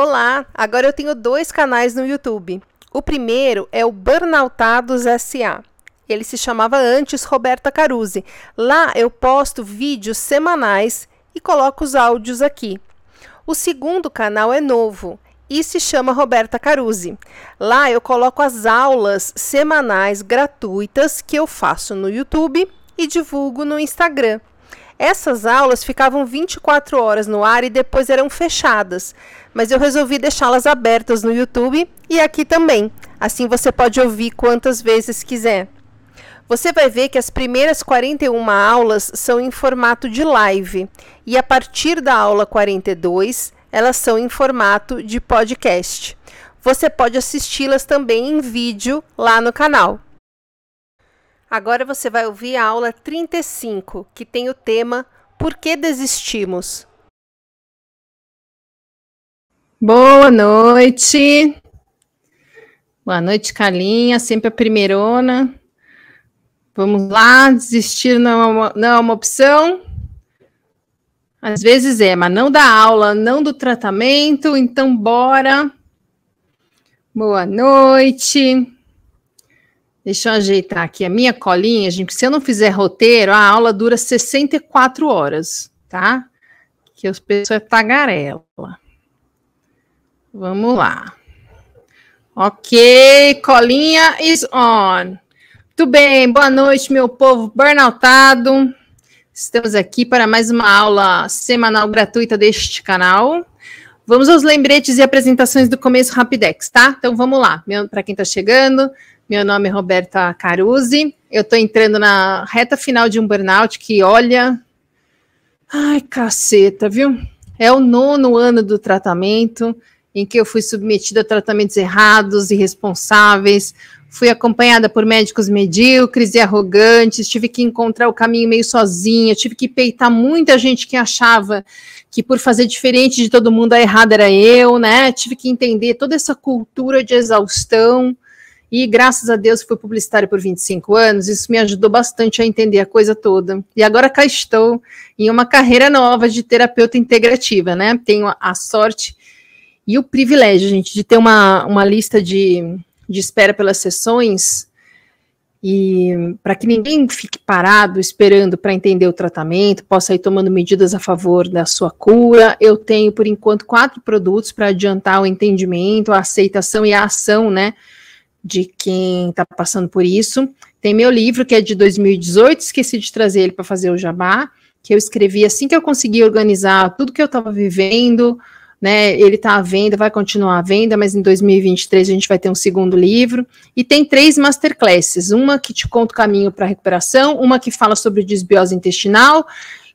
Olá, agora eu tenho dois canais no YouTube. O primeiro é o Burnoutados SA. Ele se chamava antes Roberta Caruzzi. Lá eu posto vídeos semanais e coloco os áudios aqui. O segundo canal é novo e se chama Roberta Caruzzi. Lá eu coloco as aulas semanais gratuitas que eu faço no YouTube e divulgo no Instagram. Essas aulas ficavam 24 horas no ar e depois eram fechadas, mas eu resolvi deixá-las abertas no YouTube e aqui também. Assim você pode ouvir quantas vezes quiser. Você vai ver que as primeiras 41 aulas são em formato de live e a partir da aula 42 elas são em formato de podcast. Você pode assisti-las também em vídeo lá no canal. Agora você vai ouvir a aula 35, que tem o tema Por que desistimos? Boa noite. Boa noite, Calinha, sempre a primeirona. Vamos lá, desistir não é uma, não é uma opção. Às vezes é, mas não da aula, não do tratamento, então bora. Boa noite. Deixa eu ajeitar aqui a minha colinha, gente. Se eu não fizer roteiro, a aula dura 64 horas, tá? Que as pessoas é tagarela. Vamos lá. Ok, colinha is on. Muito bem, boa noite, meu povo burnoutado. Estamos aqui para mais uma aula semanal gratuita deste canal. Vamos aos lembretes e apresentações do começo Rapidex, tá? Então vamos lá. Para quem está chegando, meu nome é Roberta Caruzzi. Eu estou entrando na reta final de um burnout que, olha. Ai, caceta, viu? É o nono ano do tratamento em que eu fui submetida a tratamentos errados, irresponsáveis, fui acompanhada por médicos medíocres e arrogantes, tive que encontrar o caminho meio sozinha, tive que peitar muita gente que achava que por fazer diferente de todo mundo a errada era eu, né? Tive que entender toda essa cultura de exaustão e graças a Deus fui publicitária por 25 anos, isso me ajudou bastante a entender a coisa toda. E agora cá estou em uma carreira nova de terapeuta integrativa, né? Tenho a sorte e o privilégio, gente, de ter uma, uma lista de, de espera pelas sessões e para que ninguém fique parado esperando para entender o tratamento, possa ir tomando medidas a favor da sua cura. Eu tenho, por enquanto, quatro produtos para adiantar o entendimento, a aceitação e a ação, né? De quem está passando por isso. Tem meu livro, que é de 2018, esqueci de trazer ele para fazer o jabá, que eu escrevi assim que eu consegui organizar tudo que eu estava vivendo, né? Ele está à venda, vai continuar à venda, mas em 2023 a gente vai ter um segundo livro. E tem três masterclasses: uma que te conta o caminho para a recuperação, uma que fala sobre desbiose intestinal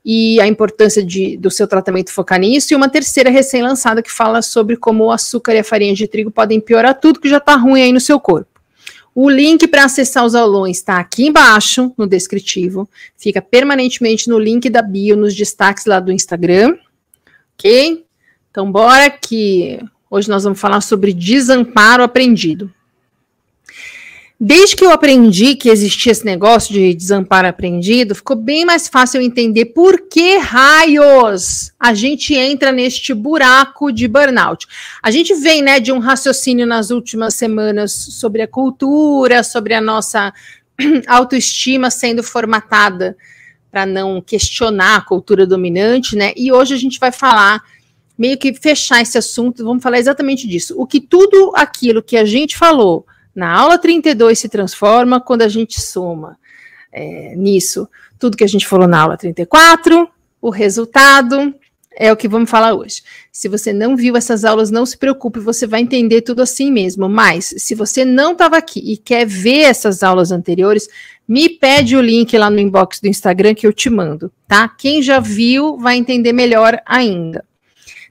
e a importância de, do seu tratamento focar nisso, e uma terceira recém-lançada que fala sobre como o açúcar e a farinha de trigo podem piorar tudo que já está ruim aí no seu corpo. O link para acessar os aulões está aqui embaixo, no descritivo. Fica permanentemente no link da bio, nos destaques lá do Instagram. Ok? Então, bora que hoje nós vamos falar sobre desamparo aprendido. Desde que eu aprendi que existia esse negócio de desamparo aprendido, ficou bem mais fácil eu entender por que raios a gente entra neste buraco de burnout. A gente vem, né, de um raciocínio nas últimas semanas sobre a cultura, sobre a nossa autoestima sendo formatada para não questionar a cultura dominante, né? E hoje a gente vai falar meio que fechar esse assunto, vamos falar exatamente disso. O que tudo aquilo que a gente falou na aula 32 se transforma quando a gente soma é, nisso tudo que a gente falou na aula 34, o resultado é o que vamos falar hoje. Se você não viu essas aulas, não se preocupe, você vai entender tudo assim mesmo. Mas, se você não estava aqui e quer ver essas aulas anteriores, me pede o link lá no inbox do Instagram que eu te mando, tá? Quem já viu vai entender melhor ainda.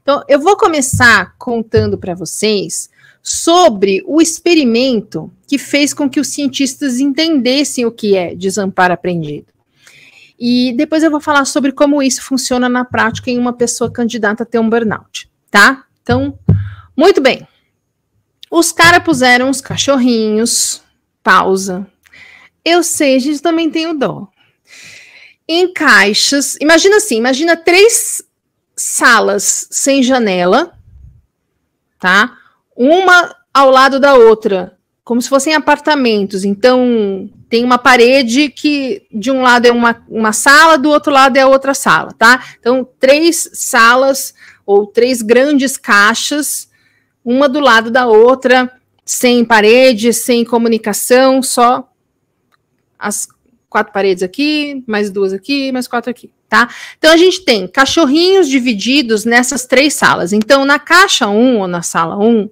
Então, eu vou começar contando para vocês sobre o experimento que fez com que os cientistas entendessem o que é desamparo aprendido. E depois eu vou falar sobre como isso funciona na prática em uma pessoa candidata a ter um burnout, tá? Então, muito bem. Os caras puseram os cachorrinhos, pausa. Eu sei, a gente também tem o dó. Em caixas, imagina assim, imagina três salas sem janela, tá? Uma ao lado da outra, como se fossem apartamentos. Então, tem uma parede que de um lado é uma, uma sala, do outro lado é outra sala, tá? Então, três salas ou três grandes caixas, uma do lado da outra, sem parede, sem comunicação, só as quatro paredes aqui, mais duas aqui, mais quatro aqui, tá? Então a gente tem cachorrinhos divididos nessas três salas. Então na caixa 1 ou na sala 1,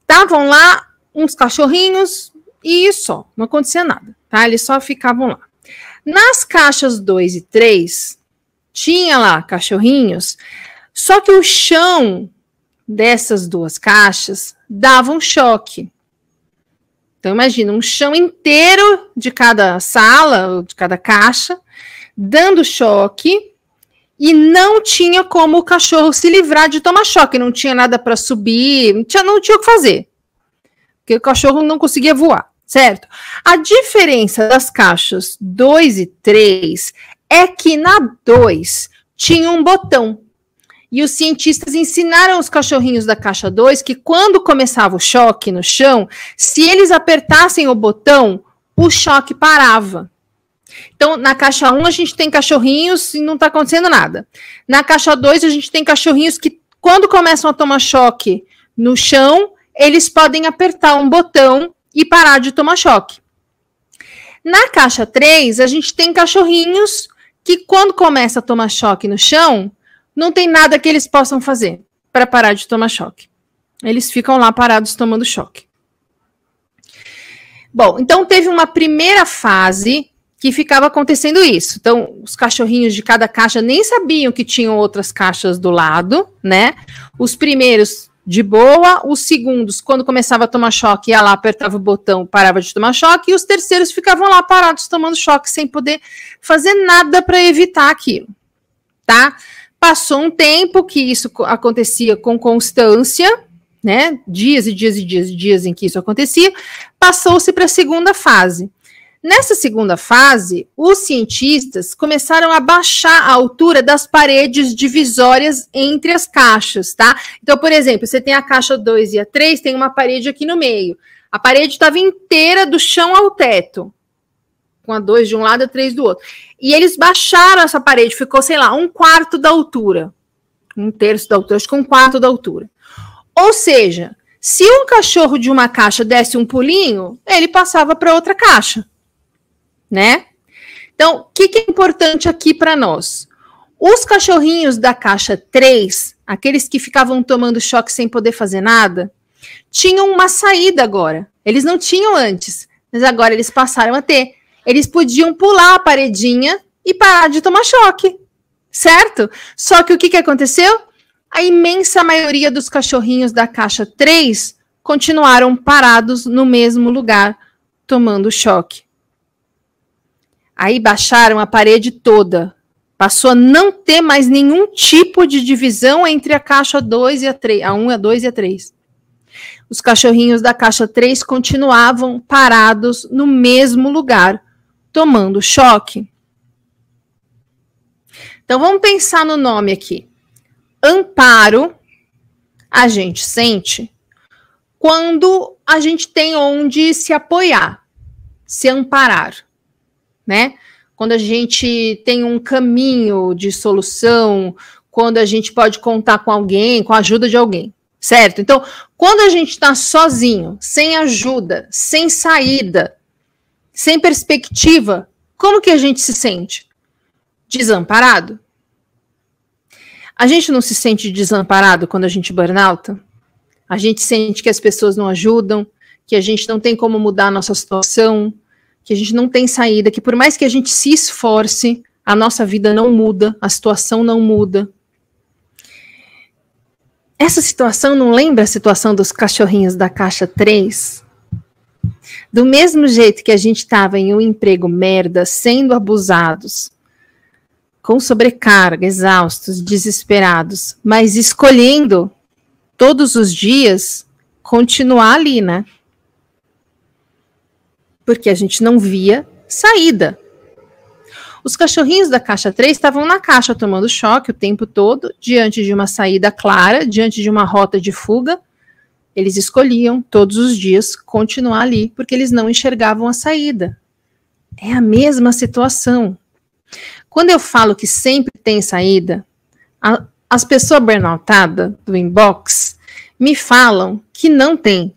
estavam lá uns cachorrinhos e só, não acontecia nada, tá? Eles só ficavam lá. Nas caixas 2 e 3, tinha lá cachorrinhos, só que o chão dessas duas caixas dava um choque. Então, imagina um chão inteiro de cada sala, de cada caixa, dando choque, e não tinha como o cachorro se livrar de tomar choque, não tinha nada para subir, não tinha, não tinha o que fazer. Porque o cachorro não conseguia voar, certo? A diferença das caixas 2 e 3 é que na 2 tinha um botão. E os cientistas ensinaram os cachorrinhos da caixa 2 que quando começava o choque no chão, se eles apertassem o botão, o choque parava. Então, na caixa 1 a gente tem cachorrinhos e não está acontecendo nada. Na caixa 2 a gente tem cachorrinhos que quando começam a tomar choque no chão, eles podem apertar um botão e parar de tomar choque. Na caixa 3, a gente tem cachorrinhos que quando começa a tomar choque no chão, não tem nada que eles possam fazer para parar de tomar choque. Eles ficam lá parados tomando choque. Bom, então teve uma primeira fase que ficava acontecendo isso. Então, os cachorrinhos de cada caixa nem sabiam que tinham outras caixas do lado, né? Os primeiros de boa, os segundos, quando começava a tomar choque, ia lá, apertava o botão, parava de tomar choque, e os terceiros ficavam lá parados tomando choque, sem poder fazer nada para evitar aquilo, tá? Passou um tempo que isso acontecia com constância, né? Dias e dias e dias e dias em que isso acontecia, passou-se para a segunda fase. Nessa segunda fase, os cientistas começaram a baixar a altura das paredes divisórias entre as caixas, tá? Então, por exemplo, você tem a caixa 2 e a 3, tem uma parede aqui no meio. A parede estava inteira do chão ao teto com a 2 de um lado e a 3 do outro. E eles baixaram essa parede, ficou, sei lá, um quarto da altura. Um terço da altura, acho que um quarto da altura. Ou seja, se um cachorro de uma caixa desse um pulinho, ele passava para outra caixa. Né? Então, o que, que é importante aqui para nós? Os cachorrinhos da caixa 3, aqueles que ficavam tomando choque sem poder fazer nada, tinham uma saída agora. Eles não tinham antes, mas agora eles passaram a ter eles podiam pular a paredinha e parar de tomar choque, certo? Só que o que, que aconteceu? A imensa maioria dos cachorrinhos da caixa 3 continuaram parados no mesmo lugar, tomando choque. Aí baixaram a parede toda. Passou a não ter mais nenhum tipo de divisão entre a caixa 2 e a 3, a 1, a 2 e a 3. Os cachorrinhos da caixa 3 continuavam parados no mesmo lugar, tomando choque. Então vamos pensar no nome aqui. Amparo a gente sente quando a gente tem onde se apoiar, se amparar, né? Quando a gente tem um caminho de solução, quando a gente pode contar com alguém, com a ajuda de alguém, certo? Então, quando a gente está sozinho, sem ajuda, sem saída, sem perspectiva, como que a gente se sente? Desamparado? A gente não se sente desamparado quando a gente burnout? A gente sente que as pessoas não ajudam, que a gente não tem como mudar a nossa situação, que a gente não tem saída, que por mais que a gente se esforce, a nossa vida não muda, a situação não muda. Essa situação não lembra a situação dos cachorrinhos da caixa 3? Do mesmo jeito que a gente estava em um emprego merda, sendo abusados, com sobrecarga, exaustos, desesperados, mas escolhendo todos os dias continuar ali, né? Porque a gente não via saída. Os cachorrinhos da caixa 3 estavam na caixa tomando choque o tempo todo, diante de uma saída clara, diante de uma rota de fuga. Eles escolhiam todos os dias continuar ali, porque eles não enxergavam a saída. É a mesma situação. Quando eu falo que sempre tem saída, a, as pessoas burnoutadas do inbox me falam que não tem.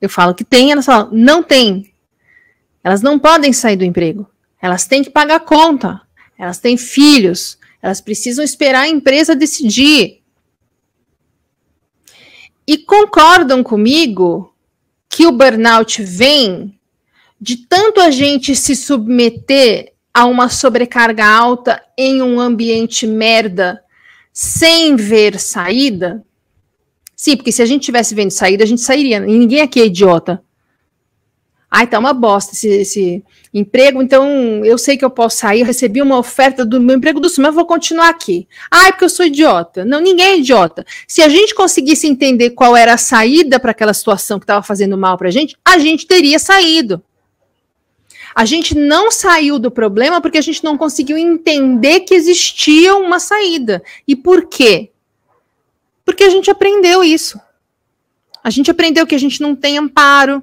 Eu falo que tem, elas falam, não tem. Elas não podem sair do emprego. Elas têm que pagar conta. Elas têm filhos. Elas precisam esperar a empresa decidir. E concordam comigo que o burnout vem de tanto a gente se submeter a uma sobrecarga alta em um ambiente merda sem ver saída? Sim, porque se a gente tivesse vendo saída, a gente sairia. E ninguém aqui é idiota. Ai, tá uma bosta esse, esse, emprego, então eu sei que eu posso sair, eu recebi uma oferta do meu emprego do sul, mas eu vou continuar aqui. Ai, porque eu sou idiota. Não, ninguém é idiota. Se a gente conseguisse entender qual era a saída para aquela situação que estava fazendo mal para a gente, a gente teria saído. A gente não saiu do problema porque a gente não conseguiu entender que existia uma saída. E por quê? Porque a gente aprendeu isso. A gente aprendeu que a gente não tem amparo,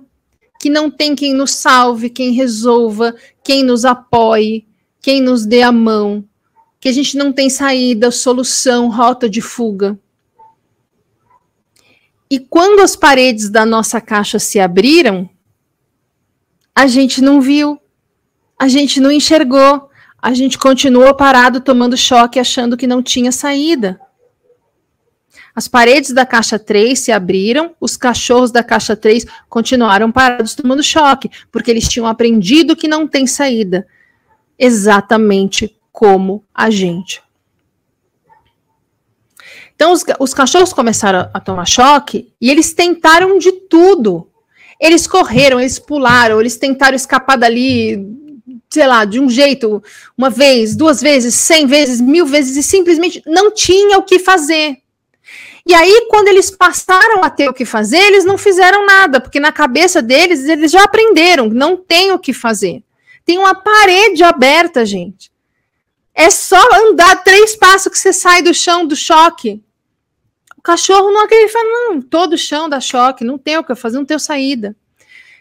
que não tem quem nos salve, quem resolva, quem nos apoie, quem nos dê a mão, que a gente não tem saída, solução, rota de fuga. E quando as paredes da nossa caixa se abriram, a gente não viu, a gente não enxergou, a gente continuou parado tomando choque, achando que não tinha saída. As paredes da caixa 3 se abriram, os cachorros da caixa 3 continuaram parados tomando choque, porque eles tinham aprendido que não tem saída. Exatamente como a gente. Então, os, os cachorros começaram a, a tomar choque e eles tentaram de tudo. Eles correram, eles pularam, eles tentaram escapar dali, sei lá, de um jeito, uma vez, duas vezes, cem vezes, mil vezes, e simplesmente não tinha o que fazer. E aí, quando eles passaram a ter o que fazer, eles não fizeram nada, porque na cabeça deles, eles já aprenderam, não tem o que fazer. Tem uma parede aberta, gente. É só andar três passos que você sai do chão do choque. O cachorro não acredita, não, todo chão dá choque, não tem o que fazer, não tem saída.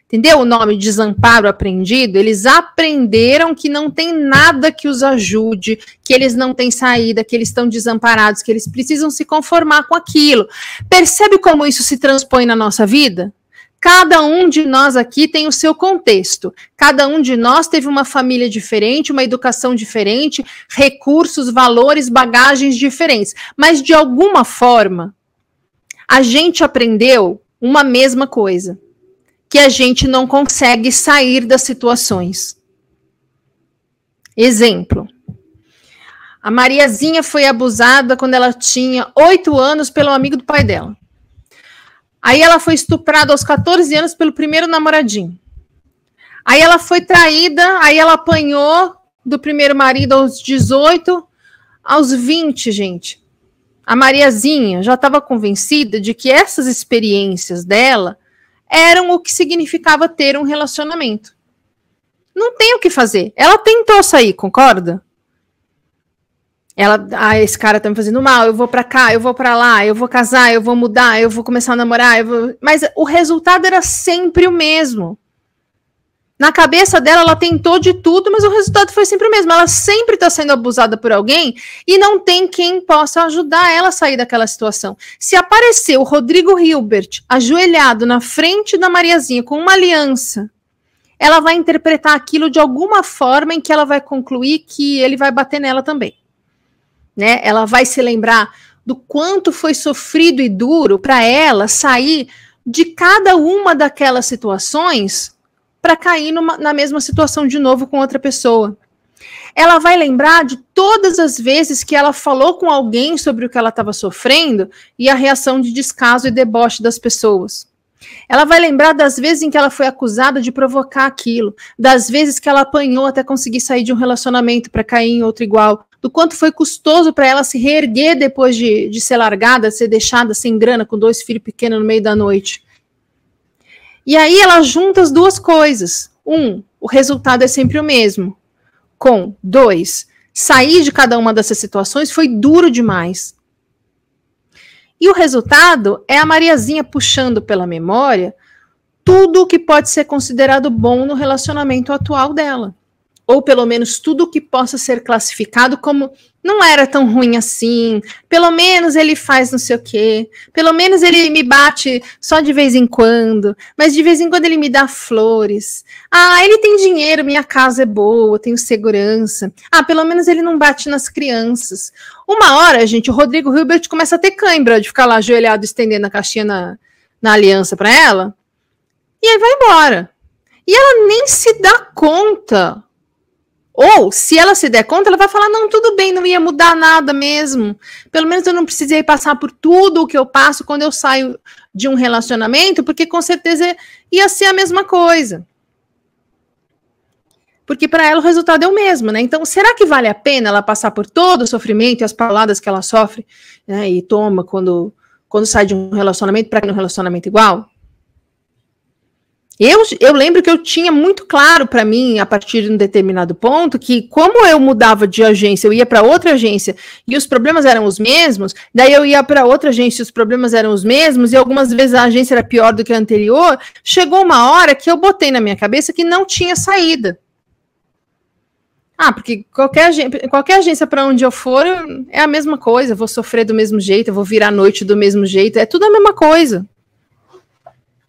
Entendeu o nome desamparo aprendido? Eles aprenderam que não tem nada que os ajude, que eles não têm saída, que eles estão desamparados, que eles precisam se conformar com aquilo. Percebe como isso se transpõe na nossa vida? Cada um de nós aqui tem o seu contexto. Cada um de nós teve uma família diferente, uma educação diferente, recursos, valores, bagagens diferentes. Mas de alguma forma, a gente aprendeu uma mesma coisa que a gente não consegue sair das situações. Exemplo. A Mariazinha foi abusada quando ela tinha oito anos pelo amigo do pai dela. Aí ela foi estuprada aos 14 anos pelo primeiro namoradinho. Aí ela foi traída, aí ela apanhou do primeiro marido aos 18, aos 20, gente. A Mariazinha já estava convencida de que essas experiências dela eram o que significava ter um relacionamento. Não tem o que fazer. Ela tentou sair, concorda? Ela, ah, esse cara tá me fazendo mal, eu vou para cá, eu vou para lá, eu vou casar, eu vou mudar, eu vou começar a namorar, mas o resultado era sempre o mesmo. Na cabeça dela, ela tentou de tudo, mas o resultado foi sempre o mesmo. Ela sempre está sendo abusada por alguém e não tem quem possa ajudar ela a sair daquela situação. Se aparecer o Rodrigo Hilbert ajoelhado na frente da Mariazinha com uma aliança, ela vai interpretar aquilo de alguma forma em que ela vai concluir que ele vai bater nela também. Né? Ela vai se lembrar do quanto foi sofrido e duro para ela sair de cada uma daquelas situações para cair numa, na mesma situação de novo com outra pessoa. Ela vai lembrar de todas as vezes que ela falou com alguém sobre o que ela estava sofrendo e a reação de descaso e deboche das pessoas. Ela vai lembrar das vezes em que ela foi acusada de provocar aquilo, das vezes que ela apanhou até conseguir sair de um relacionamento para cair em outro igual, do quanto foi custoso para ela se reerguer depois de, de ser largada, ser deixada sem grana, com dois filhos pequenos no meio da noite. E aí ela junta as duas coisas. Um, o resultado é sempre o mesmo. com dois, sair de cada uma dessas situações foi duro demais. E o resultado é a Mariazinha puxando pela memória tudo o que pode ser considerado bom no relacionamento atual dela. Ou pelo menos tudo que possa ser classificado como não era tão ruim assim, pelo menos ele faz não sei o quê, pelo menos ele me bate só de vez em quando, mas de vez em quando ele me dá flores. Ah, ele tem dinheiro, minha casa é boa, tenho segurança. Ah, pelo menos ele não bate nas crianças. Uma hora, gente, o Rodrigo Hilbert começa a ter cãibra de ficar lá ajoelhado estendendo a caixinha na, na aliança para ela, e aí vai embora. E ela nem se dá conta ou, se ela se der conta, ela vai falar: não, tudo bem, não ia mudar nada mesmo. Pelo menos eu não precisei passar por tudo o que eu passo quando eu saio de um relacionamento, porque com certeza ia ser a mesma coisa. Porque para ela o resultado é o mesmo, né? Então, será que vale a pena ela passar por todo o sofrimento e as pauladas que ela sofre né, e toma quando, quando sai de um relacionamento para um relacionamento igual? Eu, eu lembro que eu tinha muito claro para mim, a partir de um determinado ponto, que como eu mudava de agência, eu ia para outra agência e os problemas eram os mesmos, daí eu ia para outra agência e os problemas eram os mesmos, e algumas vezes a agência era pior do que a anterior, chegou uma hora que eu botei na minha cabeça que não tinha saída. Ah, porque qualquer, qualquer agência para onde eu for é a mesma coisa, eu vou sofrer do mesmo jeito, eu vou virar a noite do mesmo jeito, é tudo a mesma coisa.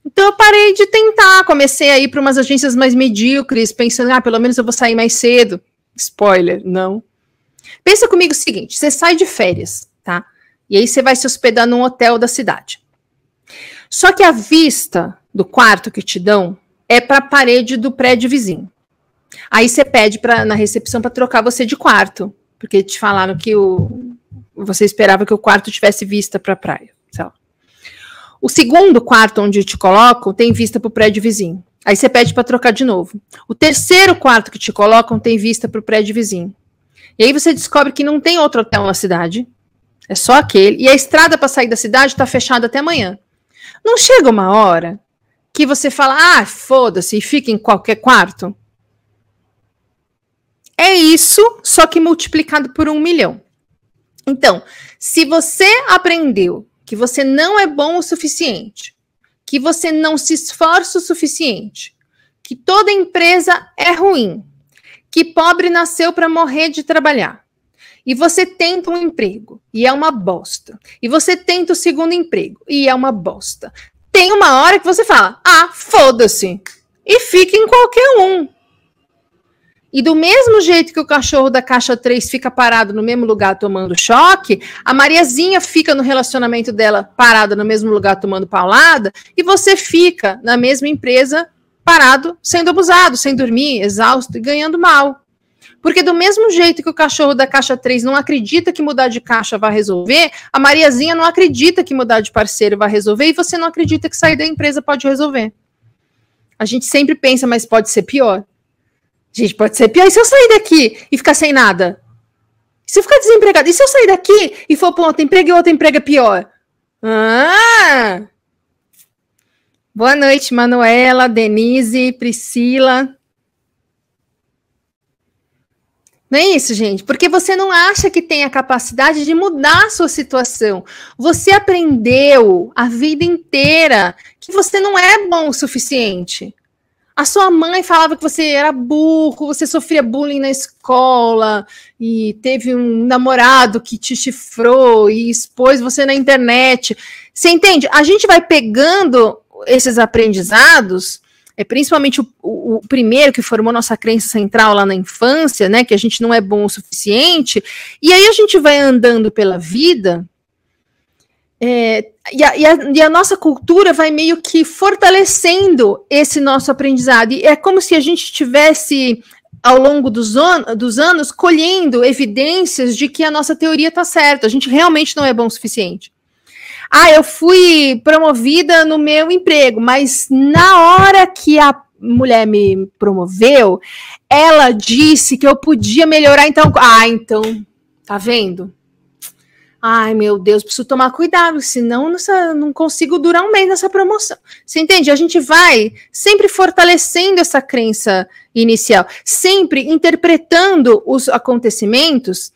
Então eu parei de tentar, comecei a ir para umas agências mais medíocres, pensando, ah, pelo menos eu vou sair mais cedo. Spoiler, não. Pensa comigo o seguinte: você sai de férias, tá? E aí você vai se hospedar num hotel da cidade. Só que a vista do quarto que te dão é para a parede do prédio vizinho. Aí você pede pra, na recepção para trocar você de quarto, porque te falaram que o, você esperava que o quarto tivesse vista para a praia. Sei lá. O segundo quarto onde te colocam tem vista para o prédio vizinho. Aí você pede para trocar de novo. O terceiro quarto que te colocam tem vista para o prédio vizinho. E aí você descobre que não tem outro hotel na cidade. É só aquele. E a estrada para sair da cidade está fechada até amanhã. Não chega uma hora que você fala, ah, foda-se, e fica em qualquer quarto? É isso, só que multiplicado por um milhão. Então, se você aprendeu que você não é bom o suficiente, que você não se esforça o suficiente, que toda empresa é ruim, que pobre nasceu para morrer de trabalhar. E você tenta um emprego e é uma bosta. E você tenta o segundo emprego e é uma bosta. Tem uma hora que você fala: "Ah, foda-se". E fica em qualquer um. E do mesmo jeito que o cachorro da caixa 3 fica parado no mesmo lugar tomando choque, a Mariazinha fica no relacionamento dela parada no mesmo lugar tomando paulada, e você fica na mesma empresa parado, sendo abusado, sem dormir, exausto e ganhando mal. Porque do mesmo jeito que o cachorro da caixa 3 não acredita que mudar de caixa vai resolver, a Mariazinha não acredita que mudar de parceiro vai resolver e você não acredita que sair da empresa pode resolver. A gente sempre pensa, mas pode ser pior. Gente, pode ser pior. E se eu sair daqui e ficar sem nada? E se eu ficar desempregado? E se eu sair daqui e for para outro emprego e outro emprego é pior? Ah! Boa noite, Manuela, Denise, Priscila. Não é isso, gente? Porque você não acha que tem a capacidade de mudar a sua situação. Você aprendeu a vida inteira que você não é bom o suficiente. A sua mãe falava que você era burro, você sofria bullying na escola e teve um namorado que te chifrou e expôs você na internet. Você entende? A gente vai pegando esses aprendizados, é principalmente o, o, o, primeiro que formou nossa crença central lá na infância, né, que a gente não é bom o suficiente, e aí a gente vai andando pela vida é, e, a, e, a, e, a, nossa cultura vai meio que fortalecendo esse nosso aprendizado. E é como se a gente tivesse, ao longo dos, dos anos, colhendo evidências de que a nossa teoria está certa. A gente realmente não é bom o suficiente. Ah, eu fui promovida no meu emprego, mas na hora que a mulher me promoveu, ela disse que eu podia melhorar. Então, ah, então, tá vendo? Ai, meu Deus, preciso tomar cuidado, senão nessa, não consigo durar um mês nessa promoção. Você entende? A gente vai sempre fortalecendo essa crença inicial, sempre interpretando os acontecimentos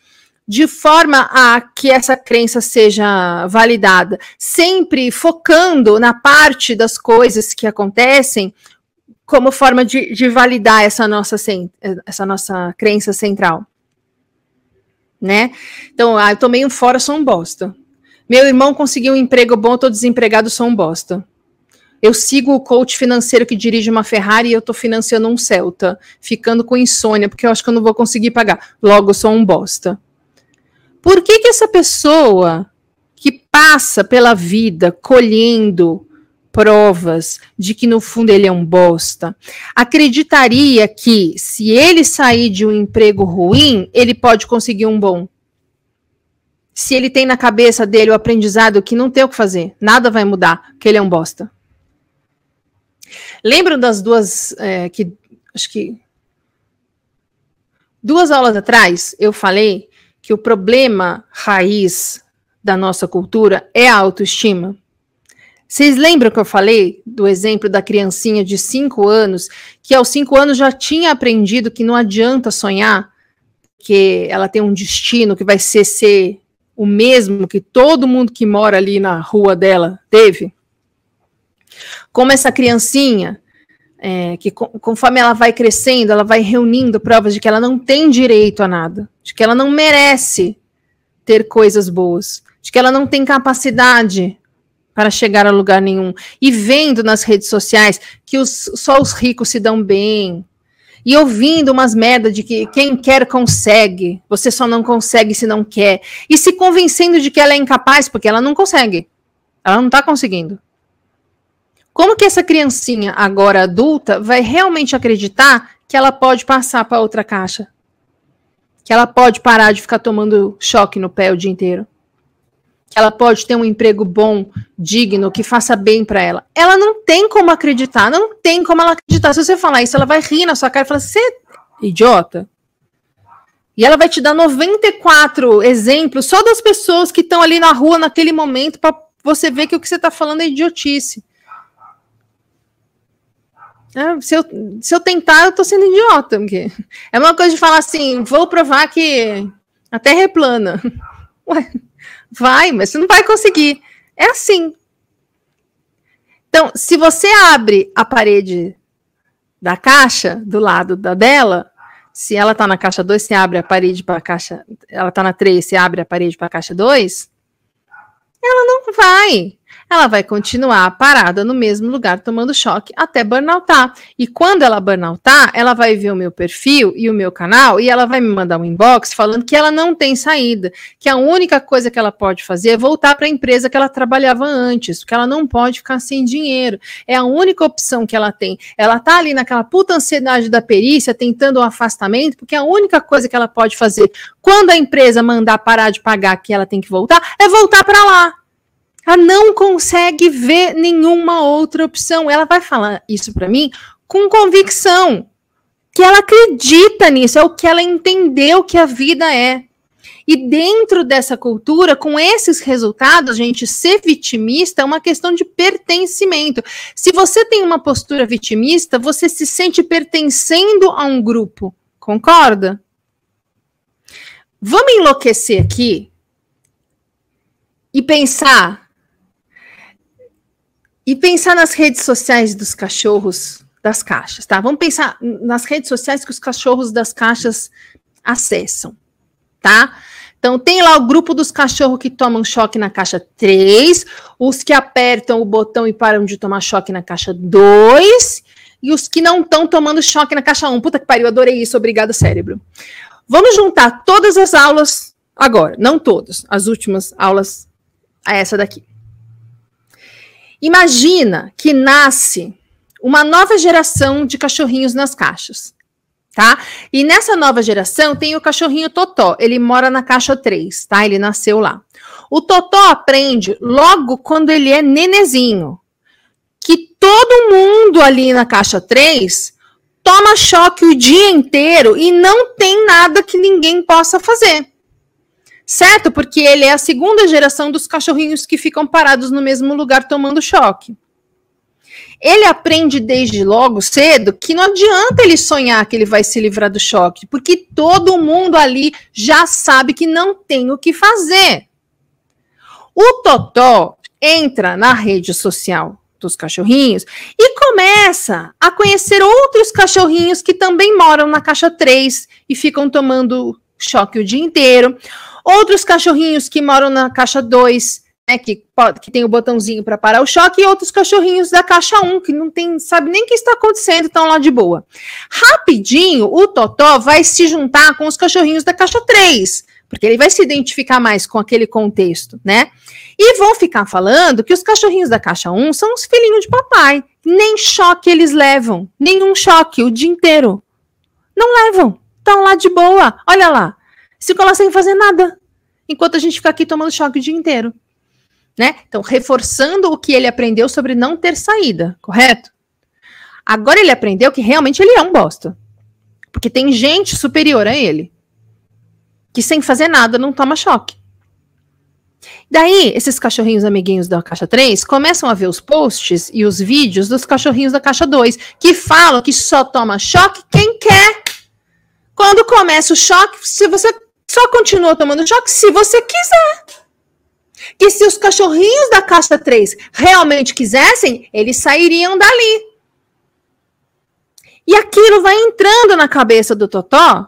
de forma a que essa crença seja validada, sempre focando na parte das coisas que acontecem como forma de, de validar essa nossa, essa nossa crença central né? Então, ah, eu tomei um fora, sou um bosta. Meu irmão conseguiu um emprego bom, tô desempregado, sou um bosta. Eu sigo o coach financeiro que dirige uma Ferrari e eu tô financiando um Celta, ficando com insônia, porque eu acho que eu não vou conseguir pagar. Logo, sou um bosta. Por que que essa pessoa que passa pela vida colhendo provas de que no fundo ele é um bosta, acreditaria que se ele sair de um emprego ruim, ele pode conseguir um bom. Se ele tem na cabeça dele o aprendizado que não tem o que fazer, nada vai mudar, que ele é um bosta. Lembram das duas é, que acho que duas aulas atrás eu falei que o problema raiz da nossa cultura é a autoestima? Vocês lembram que eu falei do exemplo da criancinha de 5 anos, que aos 5 anos já tinha aprendido que não adianta sonhar, que ela tem um destino que vai ser, ser o mesmo que todo mundo que mora ali na rua dela teve? Como essa criancinha, é, que conforme ela vai crescendo, ela vai reunindo provas de que ela não tem direito a nada, de que ela não merece ter coisas boas, de que ela não tem capacidade para chegar a lugar nenhum. E vendo nas redes sociais que os, só os ricos se dão bem. E ouvindo umas merda de que quem quer consegue, você só não consegue se não quer. E se convencendo de que ela é incapaz porque ela não consegue. Ela não está conseguindo. Como que essa criancinha, agora adulta, vai realmente acreditar que ela pode passar para outra caixa? Que ela pode parar de ficar tomando choque no pé o dia inteiro? Que ela pode ter um emprego bom, digno, que faça bem para ela. Ela não tem como acreditar, não tem como ela acreditar. Se você falar isso, ela vai rir na sua cara e falar: "Você é idiota?" E ela vai te dar 94 exemplos só das pessoas que estão ali na rua naquele momento para você ver que o que você está falando é idiotice. É, se, eu, se eu tentar, eu estou sendo idiota. Porque é uma coisa de falar assim: vou provar que a Terra é plana. Ué, Vai, mas você não vai conseguir. É assim. Então, se você abre a parede da caixa do lado da dela, se ela está na caixa 2, você abre a parede para a caixa, ela está na 3, você abre a parede para a caixa 2, ela não vai ela vai continuar parada no mesmo lugar tomando choque até burnoutar. E quando ela burnoutar, ela vai ver o meu perfil e o meu canal e ela vai me mandar um inbox falando que ela não tem saída, que a única coisa que ela pode fazer é voltar para a empresa que ela trabalhava antes, porque ela não pode ficar sem dinheiro. É a única opção que ela tem. Ela tá ali naquela puta ansiedade da perícia, tentando um afastamento, porque a única coisa que ela pode fazer quando a empresa mandar parar de pagar que ela tem que voltar é voltar para lá. Ela não consegue ver nenhuma outra opção. Ela vai falar isso para mim com convicção, que ela acredita nisso, é o que ela entendeu que a vida é. E dentro dessa cultura, com esses resultados, gente, ser vitimista é uma questão de pertencimento. Se você tem uma postura vitimista, você se sente pertencendo a um grupo. Concorda? Vamos enlouquecer aqui e pensar e pensar nas redes sociais dos cachorros das caixas, tá? Vamos pensar nas redes sociais que os cachorros das caixas acessam, tá? Então, tem lá o grupo dos cachorros que tomam choque na caixa 3, os que apertam o botão e param de tomar choque na caixa 2, e os que não estão tomando choque na caixa 1. Puta que pariu, adorei isso, obrigado, cérebro. Vamos juntar todas as aulas agora, não todas, as últimas aulas a essa daqui. Imagina que nasce uma nova geração de cachorrinhos nas caixas, tá? E nessa nova geração tem o cachorrinho Totó, ele mora na caixa 3, tá? Ele nasceu lá. O Totó aprende logo quando ele é nenezinho, que todo mundo ali na caixa 3 toma choque o dia inteiro e não tem nada que ninguém possa fazer. Certo? Porque ele é a segunda geração dos cachorrinhos que ficam parados no mesmo lugar tomando choque. Ele aprende desde logo cedo que não adianta ele sonhar que ele vai se livrar do choque, porque todo mundo ali já sabe que não tem o que fazer. O Totó entra na rede social dos cachorrinhos e começa a conhecer outros cachorrinhos que também moram na caixa 3 e ficam tomando choque o dia inteiro. Outros cachorrinhos que moram na caixa 2, né, que, que tem o botãozinho para parar o choque, e outros cachorrinhos da caixa 1, que não tem, sabe nem o que está acontecendo, estão lá de boa. Rapidinho, o Totó vai se juntar com os cachorrinhos da caixa 3, porque ele vai se identificar mais com aquele contexto, né? E vão ficar falando que os cachorrinhos da caixa 1 são os filhinhos de papai. Nem choque eles levam, nenhum choque o dia inteiro. Não levam, estão lá de boa. Olha lá, ficam lá sem fazer nada, enquanto a gente fica aqui tomando choque o dia inteiro. Né? Então, reforçando o que ele aprendeu sobre não ter saída, correto? Agora ele aprendeu que realmente ele é um bosta. Porque tem gente superior a ele que sem fazer nada não toma choque. Daí, esses cachorrinhos amiguinhos da caixa 3 começam a ver os posts e os vídeos dos cachorrinhos da caixa 2, que falam que só toma choque quem quer. Quando começa o choque, se você só continua tomando choque se você quiser. Que se os cachorrinhos da caixa 3 realmente quisessem, eles sairiam dali. E aquilo vai entrando na cabeça do Totó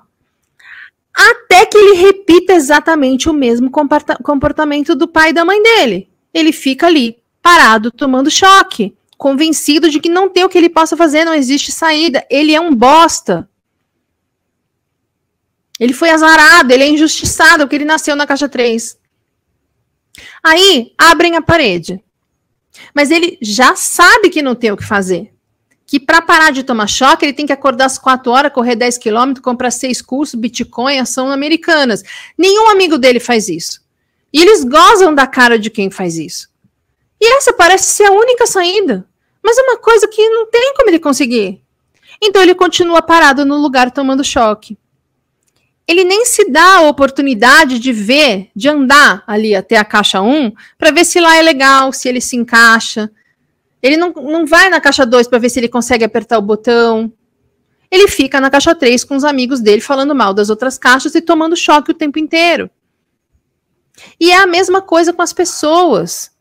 até que ele repita exatamente o mesmo comportamento do pai e da mãe dele. Ele fica ali, parado, tomando choque, convencido de que não tem o que ele possa fazer, não existe saída. Ele é um bosta. Ele foi azarado, ele é injustiçado porque ele nasceu na caixa 3. Aí abrem a parede. Mas ele já sabe que não tem o que fazer. Que para parar de tomar choque, ele tem que acordar às 4 horas, correr 10 quilômetros, comprar seis cursos, Bitcoin, ação americanas. Nenhum amigo dele faz isso. E eles gozam da cara de quem faz isso. E essa parece ser a única saída. Mas é uma coisa que não tem como ele conseguir. Então ele continua parado no lugar tomando choque ele nem se dá a oportunidade de ver, de andar ali até a caixa 1, para ver se lá é legal, se ele se encaixa. Ele não, não vai na caixa 2 para ver se ele consegue apertar o botão. Ele fica na caixa 3 com os amigos dele falando mal das outras caixas e tomando choque o tempo inteiro. E é a mesma coisa com as pessoas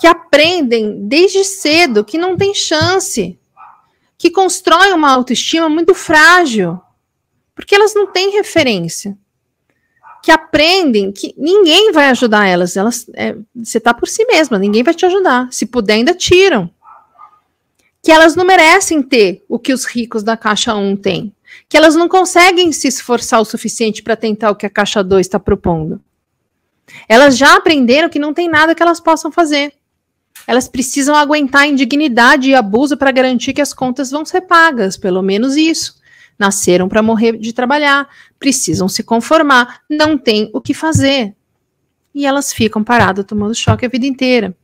que aprendem desde cedo que não tem chance, que constroem uma autoestima muito frágil porque elas não têm referência. Que aprendem que ninguém vai ajudar elas. elas é, você está por si mesma, ninguém vai te ajudar. Se puder, ainda tiram. Que elas não merecem ter o que os ricos da caixa 1 têm. Que elas não conseguem se esforçar o suficiente para tentar o que a caixa 2 está propondo. Elas já aprenderam que não tem nada que elas possam fazer. Elas precisam aguentar indignidade e abuso para garantir que as contas vão ser pagas, pelo menos isso nasceram para morrer de trabalhar, precisam se conformar, não tem o que fazer. E elas ficam paradas tomando choque a vida inteira.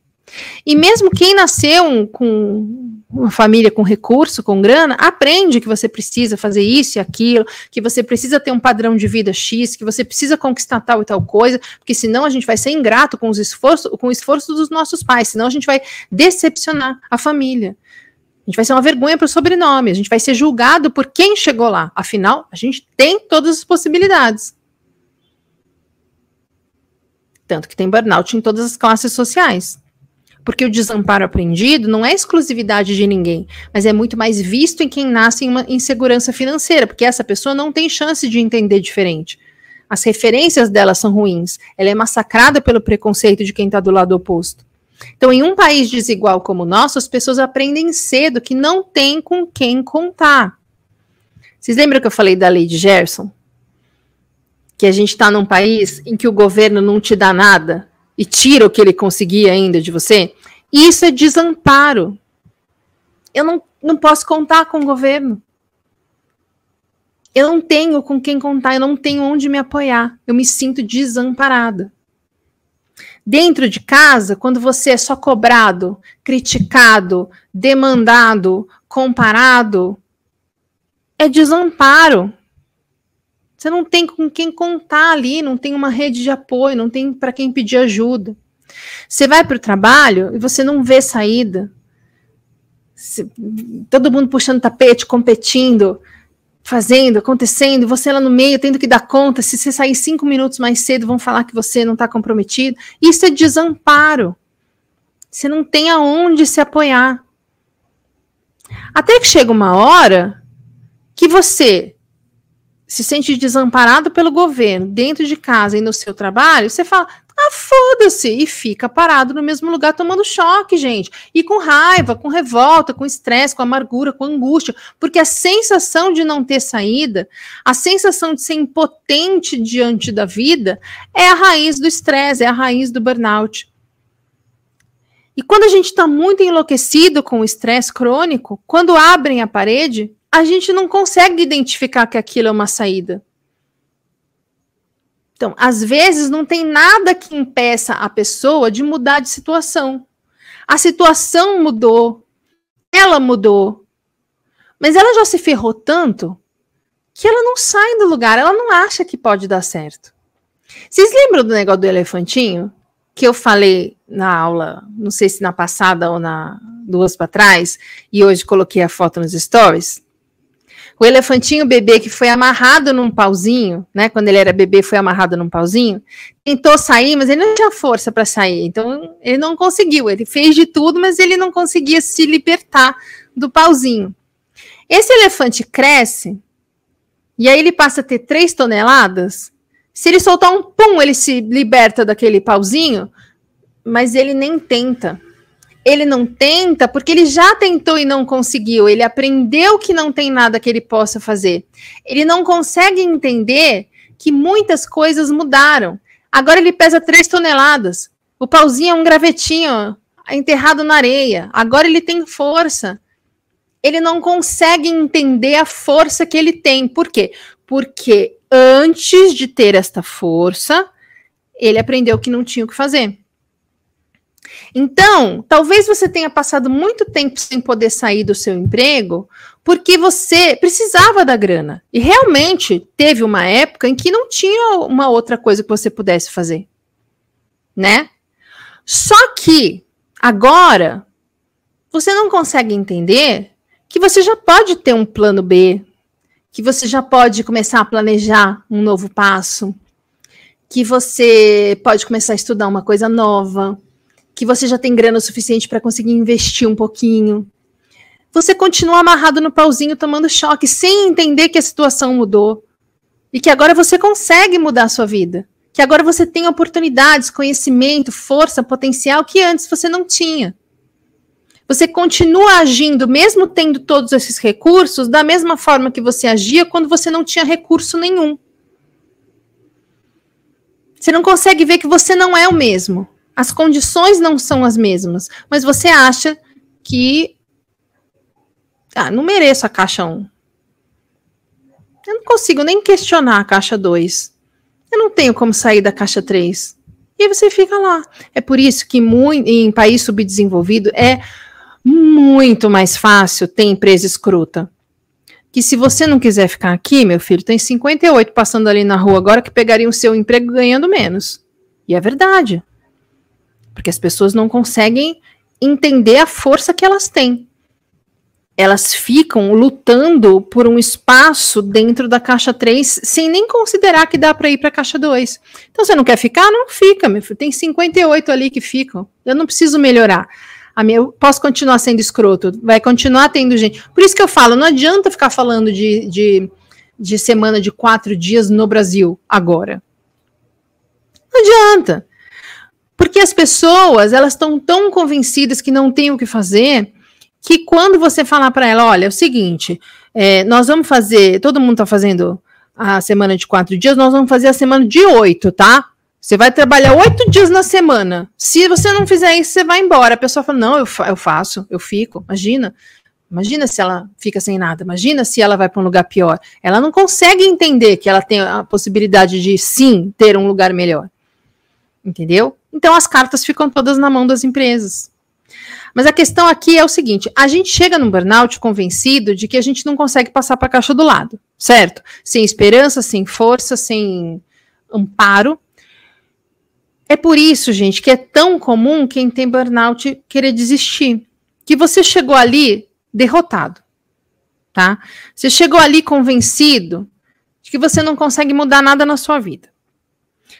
E mesmo quem nasceu com uma família com recurso, com grana, aprende que você precisa fazer isso e aquilo, que você precisa ter um padrão de vida X, que você precisa conquistar tal e tal coisa, porque senão a gente vai ser ingrato com os esforços, com o esforço dos nossos pais, senão a gente vai decepcionar a família. A gente vai ser uma vergonha para o sobrenome, a gente vai ser julgado por quem chegou lá. Afinal, a gente tem todas as possibilidades. Tanto que tem burnout em todas as classes sociais. Porque o desamparo aprendido não é exclusividade de ninguém, mas é muito mais visto em quem nasce em uma insegurança financeira, porque essa pessoa não tem chance de entender diferente. As referências dela são ruins. Ela é massacrada pelo preconceito de quem está do lado oposto. Então, em um país desigual como o nosso, as pessoas aprendem cedo que não tem com quem contar. Vocês lembram que eu falei da lei de Gerson? Que a gente está num país em que o governo não te dá nada e tira o que ele conseguia ainda de você? Isso é desamparo. Eu não, não posso contar com o governo. Eu não tenho com quem contar, eu não tenho onde me apoiar. Eu me sinto desamparada. Dentro de casa, quando você é só cobrado, criticado, demandado, comparado, é desamparo. Você não tem com quem contar ali, não tem uma rede de apoio, não tem para quem pedir ajuda. Você vai para o trabalho e você não vê saída. todo mundo puxando tapete, competindo, fazendo, acontecendo, você lá no meio tendo que dar conta. Se você sair cinco minutos mais cedo, vão falar que você não está comprometido. Isso é desamparo. Você não tem aonde se apoiar. Até que chega uma hora que você se sente desamparado pelo governo, dentro de casa e no seu trabalho, você fala: ah, foda-se! E fica parado no mesmo lugar tomando choque, gente. E com raiva, com revolta, com estresse, com amargura, com angústia. Porque a sensação de não ter saída, a sensação de ser impotente diante da vida, é a raiz do estresse, é a raiz do burnout. E quando a gente está muito enlouquecido com o estresse crônico, quando abrem a parede, a gente não consegue identificar que aquilo é uma saída. Então, às vezes, não tem nada que impeça a pessoa de mudar de situação. A situação mudou, ela mudou, mas ela já se ferrou tanto que ela não sai do lugar, ela não acha que pode dar certo. Vocês lembram do negócio do elefantinho? que eu falei na aula, não sei se na passada ou na duas para trás, e hoje coloquei a foto nos stories. O elefantinho bebê que foi amarrado num pauzinho, né? Quando ele era bebê, foi amarrado num pauzinho, tentou sair, mas ele não tinha força para sair. Então, ele não conseguiu. Ele fez de tudo, mas ele não conseguia se libertar do pauzinho. Esse elefante cresce e aí ele passa a ter três toneladas se ele soltar um pum, ele se liberta daquele pauzinho, mas ele nem tenta. Ele não tenta porque ele já tentou e não conseguiu. Ele aprendeu que não tem nada que ele possa fazer. Ele não consegue entender que muitas coisas mudaram. Agora ele pesa 3 toneladas. O pauzinho é um gravetinho enterrado na areia. Agora ele tem força. Ele não consegue entender a força que ele tem. Por quê? Porque antes de ter esta força, ele aprendeu que não tinha o que fazer. Então, talvez você tenha passado muito tempo sem poder sair do seu emprego porque você precisava da grana. E realmente teve uma época em que não tinha uma outra coisa que você pudesse fazer. Né? Só que agora você não consegue entender que você já pode ter um plano B, que você já pode começar a planejar um novo passo, que você pode começar a estudar uma coisa nova, que você já tem grana suficiente para conseguir investir um pouquinho. Você continua amarrado no pauzinho tomando choque, sem entender que a situação mudou. E que agora você consegue mudar a sua vida. Que agora você tem oportunidades, conhecimento, força, potencial que antes você não tinha você continua agindo, mesmo tendo todos esses recursos, da mesma forma que você agia quando você não tinha recurso nenhum. Você não consegue ver que você não é o mesmo. As condições não são as mesmas, mas você acha que. Ah, não mereço a caixa 1. Eu não consigo nem questionar a caixa 2. Eu não tenho como sair da caixa 3. E aí você fica lá. É por isso que em país subdesenvolvido é muito mais fácil ter empresa escrota. Que se você não quiser ficar aqui, meu filho, tem 58 passando ali na rua agora que pegariam o seu emprego ganhando menos. E é verdade. Porque as pessoas não conseguem entender a força que elas têm. Elas ficam lutando por um espaço dentro da caixa 3 sem nem considerar que dá para ir para a caixa 2. Então você não quer ficar? Não fica, meu filho. Tem 58 ali que ficam. Eu não preciso melhorar a minha, eu posso continuar sendo escroto, vai continuar tendo gente. Por isso que eu falo, não adianta ficar falando de, de, de semana de quatro dias no Brasil agora. Não adianta. Porque as pessoas, elas estão tão convencidas que não tem o que fazer, que quando você falar para ela, olha, é o seguinte, é, nós vamos fazer, todo mundo está fazendo a semana de quatro dias, nós vamos fazer a semana de oito, tá? Você vai trabalhar oito dias na semana. Se você não fizer isso, você vai embora. A pessoa fala: não, eu, fa eu faço, eu fico. Imagina. Imagina se ela fica sem nada. Imagina se ela vai para um lugar pior. Ela não consegue entender que ela tem a possibilidade de sim ter um lugar melhor. Entendeu? Então as cartas ficam todas na mão das empresas. Mas a questão aqui é o seguinte: a gente chega num burnout convencido de que a gente não consegue passar para a caixa do lado, certo? Sem esperança, sem força, sem amparo. É por isso, gente, que é tão comum quem tem burnout querer desistir. Que você chegou ali derrotado, tá? Você chegou ali convencido de que você não consegue mudar nada na sua vida.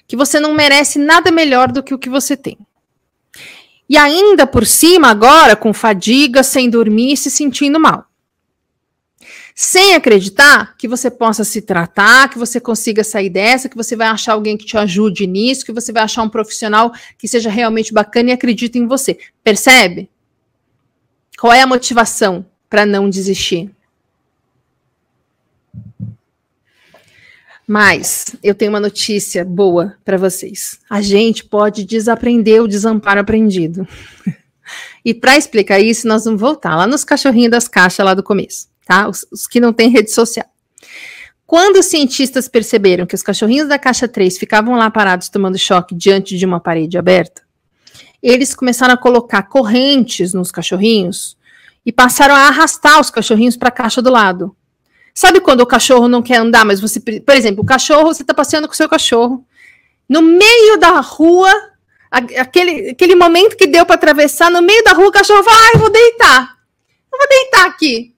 Que você não merece nada melhor do que o que você tem. E ainda por cima, agora, com fadiga, sem dormir e se sentindo mal. Sem acreditar que você possa se tratar, que você consiga sair dessa, que você vai achar alguém que te ajude nisso, que você vai achar um profissional que seja realmente bacana e acredite em você. Percebe? Qual é a motivação para não desistir? Mas eu tenho uma notícia boa para vocês. A gente pode desaprender o desamparo aprendido. e para explicar isso, nós vamos voltar lá nos cachorrinhos das caixas lá do começo, tá? Os, os que não têm rede social. Quando os cientistas perceberam que os cachorrinhos da caixa 3 ficavam lá parados tomando choque diante de uma parede aberta, eles começaram a colocar correntes nos cachorrinhos e passaram a arrastar os cachorrinhos para a caixa do lado. Sabe quando o cachorro não quer andar, mas você, por exemplo, o cachorro, você está passeando com o seu cachorro, no meio da rua, aquele, aquele momento que deu para atravessar, no meio da rua, o cachorro fala: ai, vou deitar. Eu vou deitar aqui.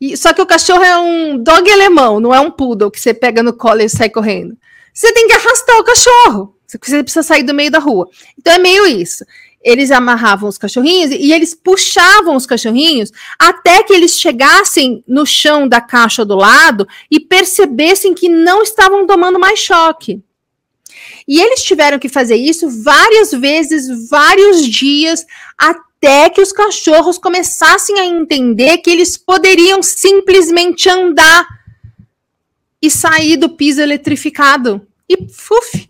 E, só que o cachorro é um dog alemão, não é um poodle que você pega no colo e sai correndo. Você tem que arrastar o cachorro. Você precisa sair do meio da rua. Então é meio isso eles amarravam os cachorrinhos e eles puxavam os cachorrinhos até que eles chegassem no chão da caixa do lado e percebessem que não estavam tomando mais choque. E eles tiveram que fazer isso várias vezes, vários dias, até que os cachorros começassem a entender que eles poderiam simplesmente andar e sair do piso eletrificado. E fuf,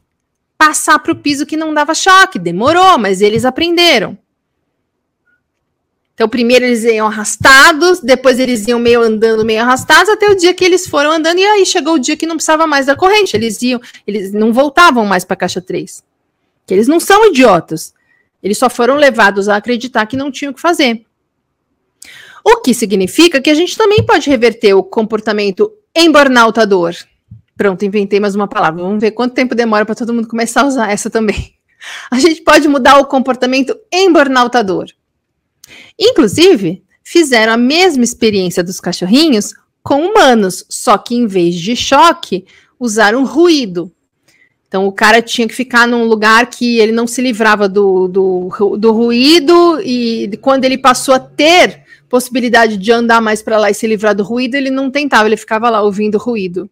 passar para o piso que não dava choque. Demorou, mas eles aprenderam. Então, primeiro eles iam arrastados, depois eles iam meio andando, meio arrastados, até o dia que eles foram andando, e aí chegou o dia que não precisava mais da corrente. Eles iam, eles não voltavam mais para a caixa 3. Que eles não são idiotas. Eles só foram levados a acreditar que não tinham o que fazer. O que significa que a gente também pode reverter o comportamento embornautador. Pronto, inventei mais uma palavra. Vamos ver quanto tempo demora para todo mundo começar a usar essa também. A gente pode mudar o comportamento embornautador. Inclusive, fizeram a mesma experiência dos cachorrinhos com humanos, só que em vez de choque, usaram ruído. Então, o cara tinha que ficar num lugar que ele não se livrava do, do, do ruído, e quando ele passou a ter possibilidade de andar mais para lá e se livrar do ruído, ele não tentava, ele ficava lá ouvindo ruído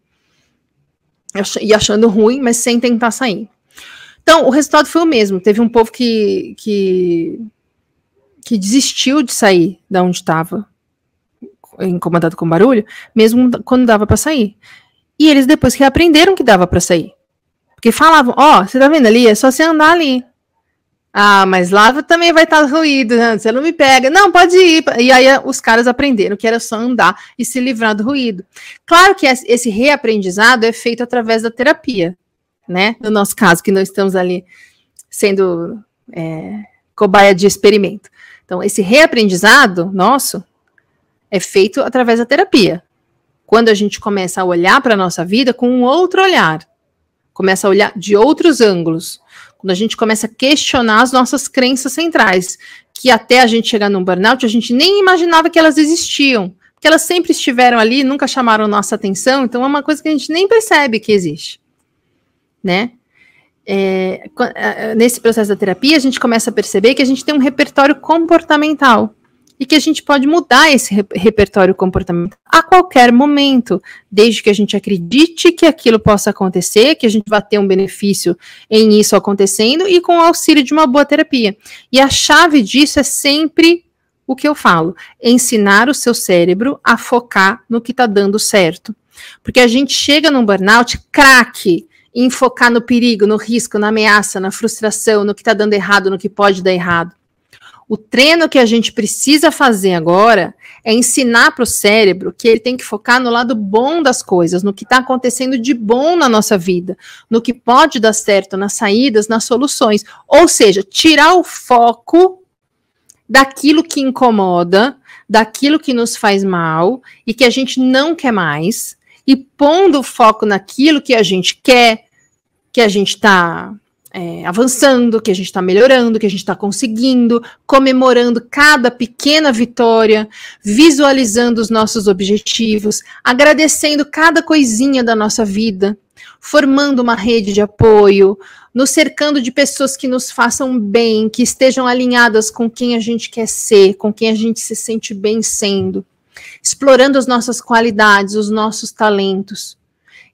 e achando ruim, mas sem tentar sair. Então, o resultado foi o mesmo. Teve um povo que, que, que desistiu de sair da onde estava, incomodado com barulho, mesmo quando dava para sair. E eles depois que aprenderam que dava para sair. Porque falavam, ó, oh, você tá vendo ali? É só você andar ali. Ah, mas lá também vai estar ruído, né? você não me pega. Não, pode ir. E aí os caras aprenderam que era só andar e se livrar do ruído. Claro que esse reaprendizado é feito através da terapia, né? No nosso caso, que nós estamos ali sendo é, cobaia de experimento. Então, esse reaprendizado nosso é feito através da terapia. Quando a gente começa a olhar para a nossa vida com um outro olhar, começa a olhar de outros ângulos quando a gente começa a questionar as nossas crenças centrais, que até a gente chegar no burnout, a gente nem imaginava que elas existiam, porque elas sempre estiveram ali, nunca chamaram nossa atenção, então é uma coisa que a gente nem percebe que existe, né? É nesse processo da terapia, a gente começa a perceber que a gente tem um repertório comportamental e que a gente pode mudar esse repertório comportamental a qualquer momento, desde que a gente acredite que aquilo possa acontecer, que a gente vai ter um benefício em isso acontecendo e com o auxílio de uma boa terapia. E a chave disso é sempre o que eu falo: ensinar o seu cérebro a focar no que está dando certo. Porque a gente chega num burnout craque em focar no perigo, no risco, na ameaça, na frustração, no que está dando errado, no que pode dar errado. O treino que a gente precisa fazer agora é ensinar para o cérebro que ele tem que focar no lado bom das coisas, no que está acontecendo de bom na nossa vida, no que pode dar certo, nas saídas, nas soluções. Ou seja, tirar o foco daquilo que incomoda, daquilo que nos faz mal e que a gente não quer mais, e pondo o foco naquilo que a gente quer, que a gente está é, avançando, que a gente está melhorando, que a gente está conseguindo, comemorando cada pequena vitória, visualizando os nossos objetivos, agradecendo cada coisinha da nossa vida, formando uma rede de apoio, nos cercando de pessoas que nos façam bem, que estejam alinhadas com quem a gente quer ser, com quem a gente se sente bem sendo, explorando as nossas qualidades, os nossos talentos,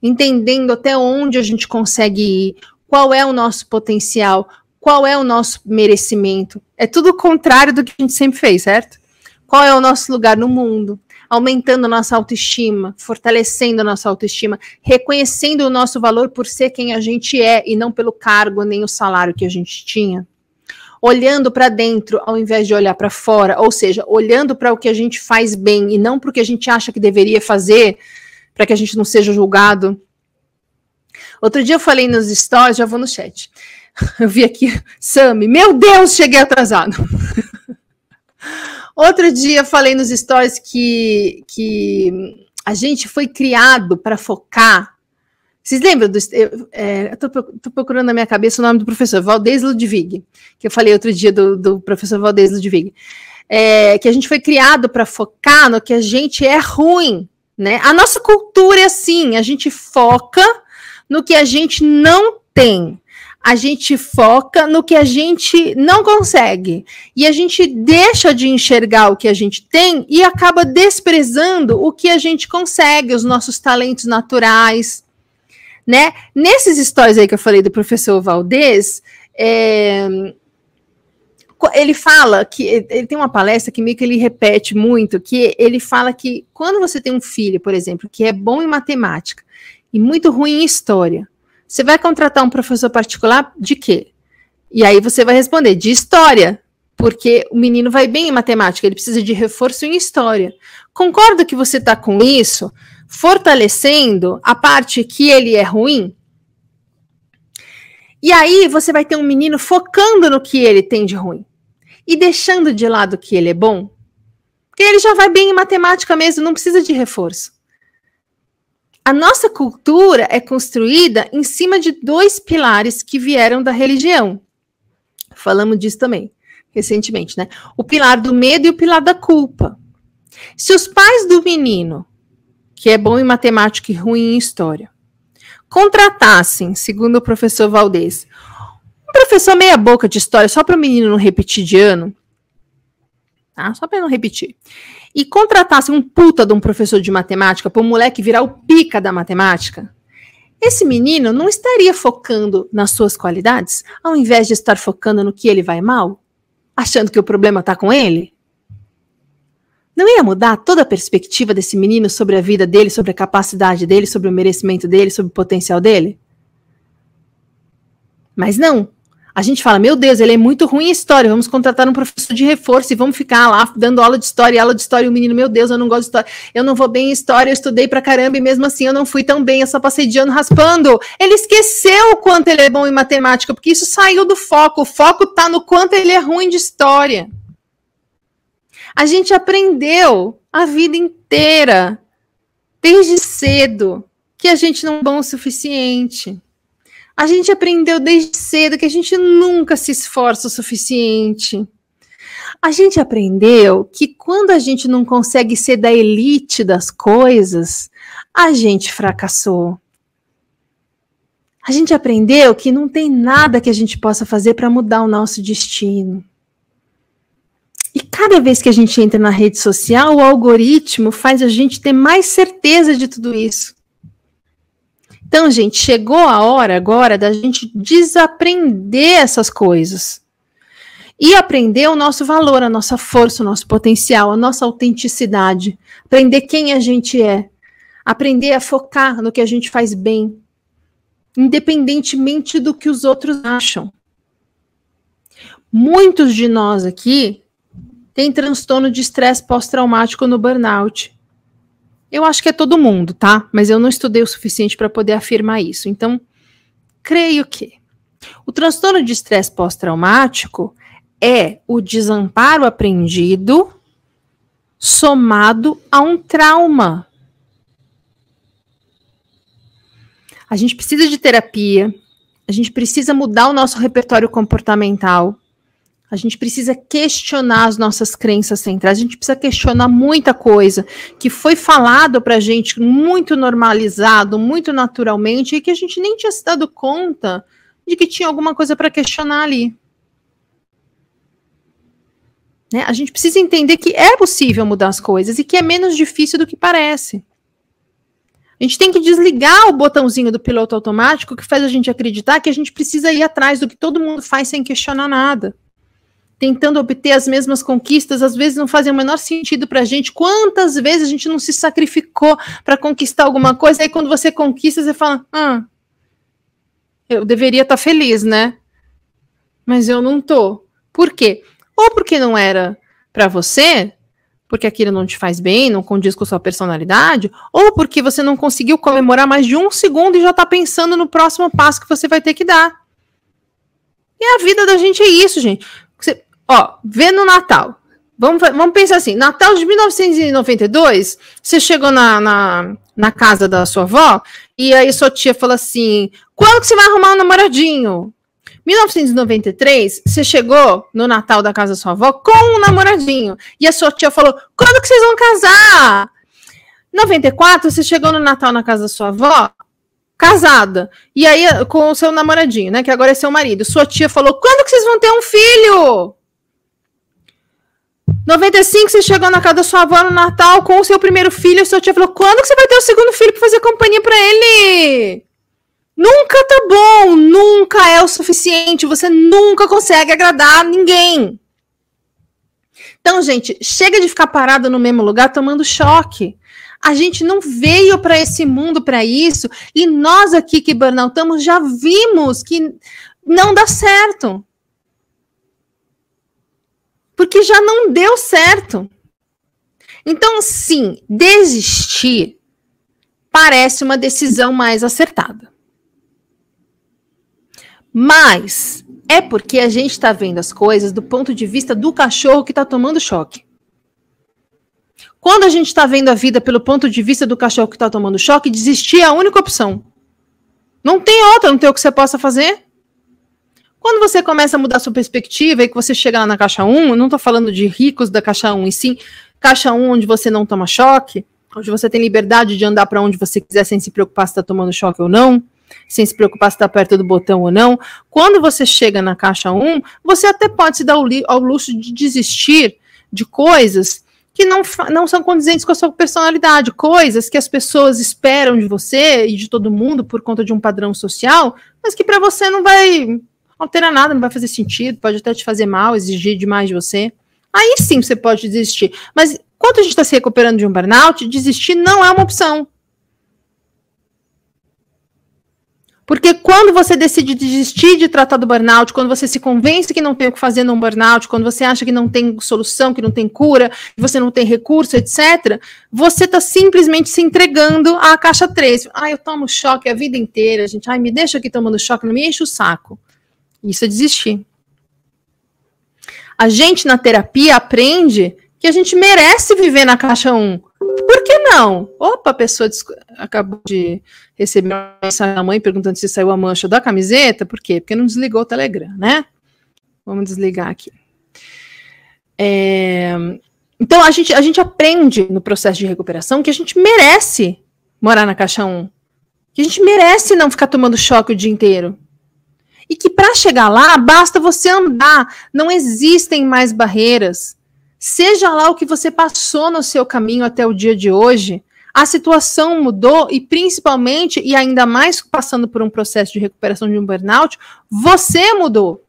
entendendo até onde a gente consegue ir, qual é o nosso potencial, qual é o nosso merecimento. É tudo o contrário do que a gente sempre fez, certo? Qual é o nosso lugar no mundo? Aumentando a nossa autoestima, fortalecendo a nossa autoestima, reconhecendo o nosso valor por ser quem a gente é e não pelo cargo nem o salário que a gente tinha. Olhando para dentro ao invés de olhar para fora, ou seja, olhando para o que a gente faz bem e não para o que a gente acha que deveria fazer, para que a gente não seja julgado Outro dia eu falei nos stories, já vou no chat. Eu vi aqui, Sami, meu Deus, cheguei atrasado. Outro dia falei nos stories que, que a gente foi criado para focar. Vocês lembram do. Eu é, estou procurando na minha cabeça o nome do professor, Valdez Ludwig, que eu falei outro dia do, do professor Valdez Ludwig. É, que a gente foi criado para focar no que a gente é ruim. Né? A nossa cultura é assim, a gente foca no que a gente não tem. A gente foca no que a gente não consegue. E a gente deixa de enxergar o que a gente tem e acaba desprezando o que a gente consegue, os nossos talentos naturais. Né? Nesses stories aí que eu falei do professor Valdez, é, ele fala que ele tem uma palestra que meio que ele repete muito, que ele fala que quando você tem um filho, por exemplo, que é bom em matemática e muito ruim em história. Você vai contratar um professor particular de quê? E aí você vai responder de história, porque o menino vai bem em matemática, ele precisa de reforço em história. Concorda que você está com isso, fortalecendo a parte que ele é ruim? E aí você vai ter um menino focando no que ele tem de ruim e deixando de lado que ele é bom, porque ele já vai bem em matemática mesmo, não precisa de reforço. A nossa cultura é construída em cima de dois pilares que vieram da religião. Falamos disso também recentemente, né? O pilar do medo e o pilar da culpa. Se os pais do menino, que é bom em matemática e ruim em história, contratassem, segundo o professor Valdez, um professor meia boca de história só para o menino não repetir de ano, tá? Só para não repetir e contratasse um puta de um professor de matemática para o moleque virar o pica da matemática, esse menino não estaria focando nas suas qualidades, ao invés de estar focando no que ele vai mal, achando que o problema está com ele? Não ia mudar toda a perspectiva desse menino sobre a vida dele, sobre a capacidade dele, sobre o merecimento dele, sobre o potencial dele? Mas não. A gente fala, meu Deus, ele é muito ruim em história, vamos contratar um professor de reforço e vamos ficar lá dando aula de história, aula de história, e o menino, meu Deus, eu não gosto de história, eu não vou bem em história, eu estudei pra caramba e mesmo assim eu não fui tão bem, eu só passei de ano raspando. Ele esqueceu o quanto ele é bom em matemática, porque isso saiu do foco, o foco tá no quanto ele é ruim de história. A gente aprendeu a vida inteira, desde cedo, que a gente não é bom o suficiente a gente aprendeu desde cedo que a gente nunca se esforça o suficiente. A gente aprendeu que quando a gente não consegue ser da elite das coisas, a gente fracassou. A gente aprendeu que não tem nada que a gente possa fazer para mudar o nosso destino. E cada vez que a gente entra na rede social, o algoritmo faz a gente ter mais certeza de tudo isso. Então, gente, chegou a hora agora da gente desaprender essas coisas e aprender o nosso valor, a nossa força, o nosso potencial, a nossa autenticidade, aprender quem a gente é, aprender a focar no que a gente faz bem, independentemente do que os outros acham. Muitos de nós aqui têm transtorno de estresse pós-traumático no burnout. Eu acho que é todo mundo, tá? Mas eu não estudei o suficiente para poder afirmar isso. Então, creio que o transtorno de estresse pós-traumático é o desamparo aprendido somado a um trauma. A gente precisa de terapia, a gente precisa mudar o nosso repertório comportamental, a gente precisa questionar as nossas crenças centrais, a gente precisa questionar muita coisa que foi falado para a gente muito normalizado, muito naturalmente, e que a gente nem tinha se dado conta de que tinha alguma coisa para questionar ali. Né? A gente precisa entender que é possível mudar as coisas e que é menos difícil do que parece. A gente tem que desligar o botãozinho do piloto automático que faz a gente acreditar que a gente precisa ir atrás do que todo mundo faz sem questionar nada. Tentando obter as mesmas conquistas, às vezes não fazem o menor sentido para a gente. Quantas vezes a gente não se sacrificou para conquistar alguma coisa, aí quando você conquista, você fala: ah, eu deveria estar tá feliz, né? Mas eu não tô. Por quê? Ou porque não era para você, porque aquilo não te faz bem, não condiz com sua personalidade, ou porque você não conseguiu comemorar mais de um segundo e já está pensando no próximo passo que você vai ter que dar. E a vida da gente é isso, gente. Ó, vê no Natal. Vamos, vamos pensar assim: Natal de 1992, você chegou na, na, na casa da sua avó e aí sua tia falou assim: quando que você vai arrumar um namoradinho? 1993, você chegou no Natal da casa da sua avó com um namoradinho. E a sua tia falou: quando que vocês vão casar? 94, você chegou no Natal na casa da sua avó, casada. E aí, com o seu namoradinho, né? Que agora é seu marido. Sua tia falou: quando que vocês vão ter um filho? 95, você chegou na casa da sua avó no Natal com o seu primeiro filho. Sua tia falou: quando que você vai ter o segundo filho para fazer companhia para ele? Nunca tá bom, nunca é o suficiente, você nunca consegue agradar ninguém. Então, gente, chega de ficar parado no mesmo lugar tomando choque. A gente não veio para esse mundo para isso, e nós aqui que burnoutamos já vimos que não dá certo. Porque já não deu certo. Então, sim, desistir parece uma decisão mais acertada. Mas é porque a gente está vendo as coisas do ponto de vista do cachorro que está tomando choque. Quando a gente está vendo a vida pelo ponto de vista do cachorro que está tomando choque, desistir é a única opção. Não tem outra, não tem o que você possa fazer. Quando você começa a mudar sua perspectiva e que você chega lá na caixa 1, eu não estou falando de ricos da caixa 1, e sim caixa 1 onde você não toma choque, onde você tem liberdade de andar para onde você quiser sem se preocupar se está tomando choque ou não sem se preocupar se está perto do botão ou não. Quando você chega na caixa 1, você até pode se dar ao luxo de desistir de coisas que não, não são condizentes com a sua personalidade, coisas que as pessoas esperam de você e de todo mundo por conta de um padrão social, mas que para você não vai alterar nada, não vai fazer sentido, pode até te fazer mal, exigir demais de você. Aí sim você pode desistir. Mas quando a gente está se recuperando de um burnout, desistir não é uma opção. Porque quando você decide desistir de tratar do burnout, quando você se convence que não tem o que fazer num burnout, quando você acha que não tem solução, que não tem cura, que você não tem recurso, etc., você está simplesmente se entregando à caixa 3. Ah, eu tomo choque a vida inteira, gente. Ai, me deixa aqui tomando choque, não me enche o saco. Isso é desistir. A gente na terapia aprende que a gente merece viver na caixa 1. Por que não? Opa, a pessoa acabou de receber uma mensagem da mãe perguntando se saiu a mancha da camiseta. Por quê? Porque não desligou o Telegram, né? Vamos desligar aqui. É... Então, a gente, a gente aprende no processo de recuperação que a gente merece morar na caixa 1. Que a gente merece não ficar tomando choque o dia inteiro. E que para chegar lá, basta você andar. Não existem mais barreiras. Seja lá o que você passou no seu caminho até o dia de hoje, a situação mudou e principalmente, e ainda mais passando por um processo de recuperação de um burnout, você mudou.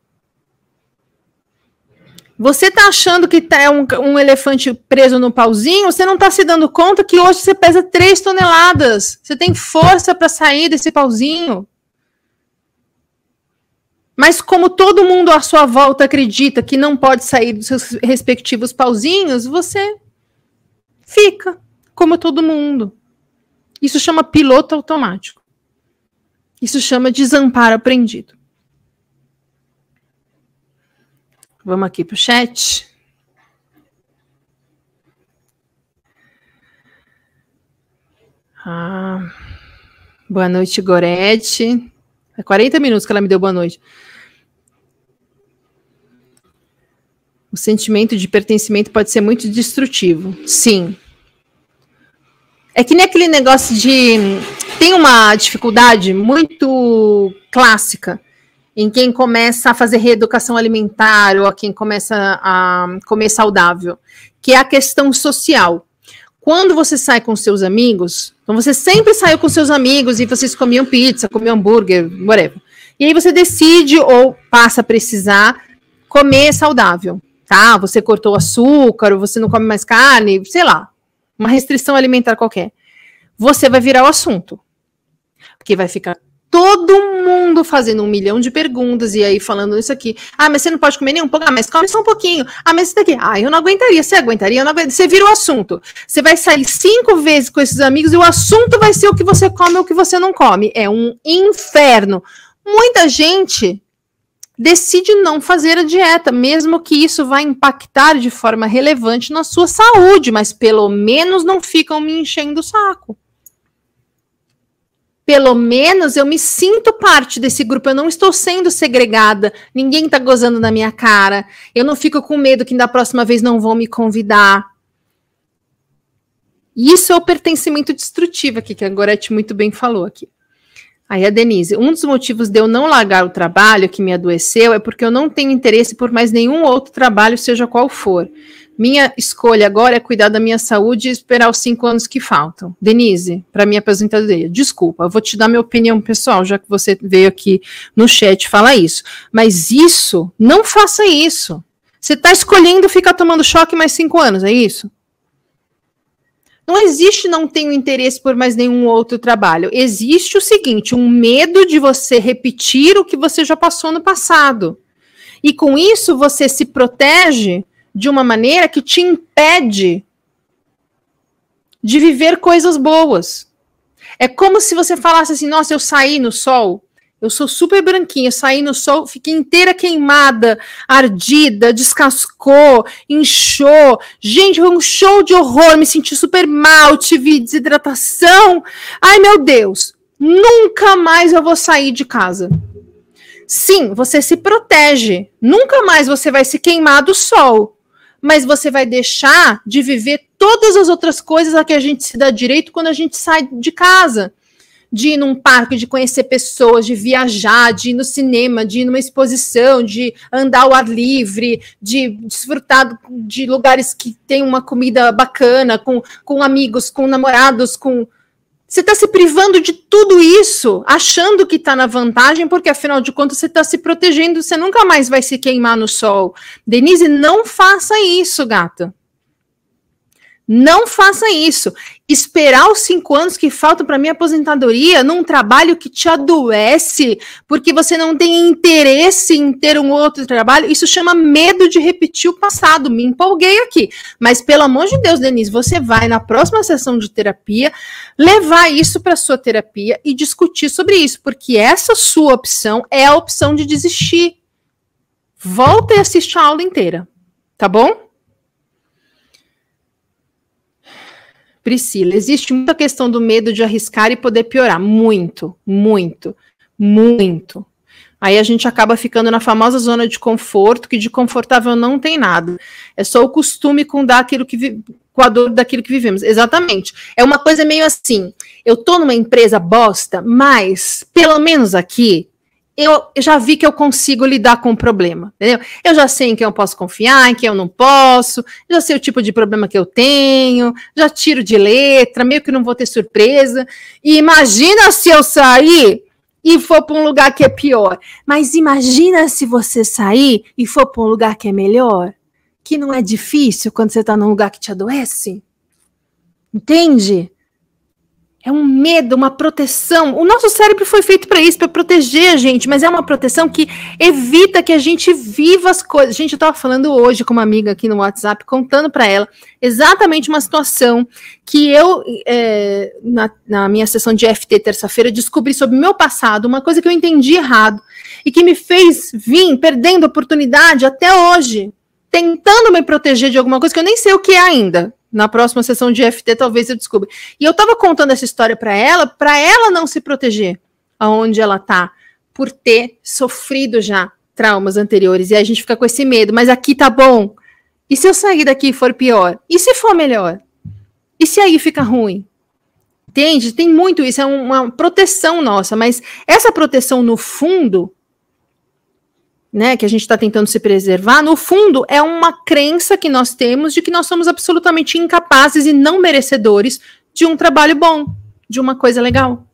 Você está achando que tá um, um, elefante preso no pauzinho, você não está se dando conta que hoje você pesa 3 toneladas. Você tem força para sair desse pauzinho. Mas como todo mundo à sua volta acredita que não pode sair dos seus respectivos pauzinhos, você fica como todo mundo. Isso chama piloto automático. Isso chama desamparo aprendido. Vamos aqui para o chat. Ah, boa noite, Gorete. É 40 minutos que ela me deu boa noite. O sentimento de pertencimento pode ser muito destrutivo. Sim. É que nem aquele negócio de. Tem uma dificuldade muito clássica em quem começa a fazer reeducação alimentar ou a quem começa a comer saudável, que é a questão social. Quando você sai com seus amigos, então você sempre saiu com seus amigos e vocês comiam pizza, comiam hambúrguer, whatever. E aí você decide ou passa a precisar comer saudável, tá? Você cortou açúcar, você não come mais carne, sei lá, uma restrição alimentar qualquer. Você vai virar o assunto. Porque vai ficar todo mundo fazendo um milhão de perguntas e aí falando isso aqui. Ah, mas você não pode comer nenhum pouco. Ah, mas come só um pouquinho. Ah, mas isso daqui. Ah, eu não aguentaria. Você aguentaria? Eu não aguentaria. Você vira o assunto. Você vai sair cinco vezes com esses amigos e o assunto vai ser o que você come ou o que você não come. É um inferno. Muita gente decide não fazer a dieta, mesmo que isso vai impactar de forma relevante na sua saúde, mas pelo menos não ficam me enchendo o saco pelo menos eu me sinto parte desse grupo, eu não estou sendo segregada, ninguém está gozando na minha cara, eu não fico com medo que da próxima vez não vão me convidar. Isso é o pertencimento destrutivo aqui, que a Gorete muito bem falou aqui. Aí a Denise, um dos motivos de eu não largar o trabalho que me adoeceu é porque eu não tenho interesse por mais nenhum outro trabalho, seja qual for. Minha escolha agora é cuidar da minha saúde e esperar os cinco anos que faltam. Denise, para minha aposentadoria, desculpa, eu vou te dar minha opinião pessoal, já que você veio aqui no chat falar isso. Mas isso, não faça isso. Você está escolhendo ficar tomando choque mais cinco anos, é isso? Não existe não tenho interesse por mais nenhum outro trabalho. Existe o seguinte, um medo de você repetir o que você já passou no passado. E com isso você se protege de uma maneira que te impede de viver coisas boas. É como se você falasse assim: nossa, eu saí no sol, eu sou super branquinha, saí no sol, fiquei inteira queimada, ardida, descascou, inchou. Gente, foi um show de horror, me senti super mal, tive desidratação. Ai, meu Deus, nunca mais eu vou sair de casa. Sim, você se protege. Nunca mais você vai se queimar do sol mas você vai deixar de viver todas as outras coisas a que a gente se dá direito quando a gente sai de casa. De ir num parque, de conhecer pessoas, de viajar, de ir no cinema, de ir numa exposição, de andar ao ar livre, de desfrutar de lugares que tem uma comida bacana, com, com amigos, com namorados, com você está se privando de tudo isso, achando que está na vantagem, porque afinal de contas você está se protegendo, você nunca mais vai se queimar no sol. Denise, não faça isso, gata. Não faça isso. Esperar os cinco anos que faltam para minha aposentadoria num trabalho que te adoece, porque você não tem interesse em ter um outro trabalho, isso chama medo de repetir o passado. Me empolguei aqui. Mas, pelo amor de Deus, Denise, você vai na próxima sessão de terapia levar isso para sua terapia e discutir sobre isso, porque essa sua opção é a opção de desistir. Volta e assiste a aula inteira, tá bom? Priscila, existe muita questão do medo de arriscar e poder piorar. Muito, muito, muito. Aí a gente acaba ficando na famosa zona de conforto, que de confortável não tem nada. É só o costume com dar aquilo que com a dor daquilo que vivemos. Exatamente. É uma coisa meio assim. Eu tô numa empresa bosta, mas pelo menos aqui eu já vi que eu consigo lidar com o problema, entendeu? Eu já sei em quem eu posso confiar, em quem eu não posso, já sei o tipo de problema que eu tenho, já tiro de letra, meio que não vou ter surpresa. E imagina se eu sair e for para um lugar que é pior. Mas imagina se você sair e for para um lugar que é melhor, que não é difícil quando você está num lugar que te adoece. Entende? É um medo, uma proteção. O nosso cérebro foi feito para isso, para proteger a gente, mas é uma proteção que evita que a gente viva as coisas. Gente, eu estava falando hoje com uma amiga aqui no WhatsApp, contando para ela exatamente uma situação que eu, é, na, na minha sessão de FT terça-feira, descobri sobre o meu passado, uma coisa que eu entendi errado e que me fez vir perdendo oportunidade até hoje, tentando me proteger de alguma coisa que eu nem sei o que é ainda. Na próxima sessão de FT, talvez eu descubra. E eu estava contando essa história para ela, para ela não se proteger aonde ela está, por ter sofrido já traumas anteriores. E a gente fica com esse medo, mas aqui tá bom. E se eu sair daqui for pior? E se for melhor? E se aí fica ruim? Entende? Tem muito isso, é uma proteção nossa, mas essa proteção no fundo, né, que a gente está tentando se preservar, no fundo é uma crença que nós temos de que nós somos absolutamente incapazes e não merecedores de um trabalho bom, de uma coisa legal.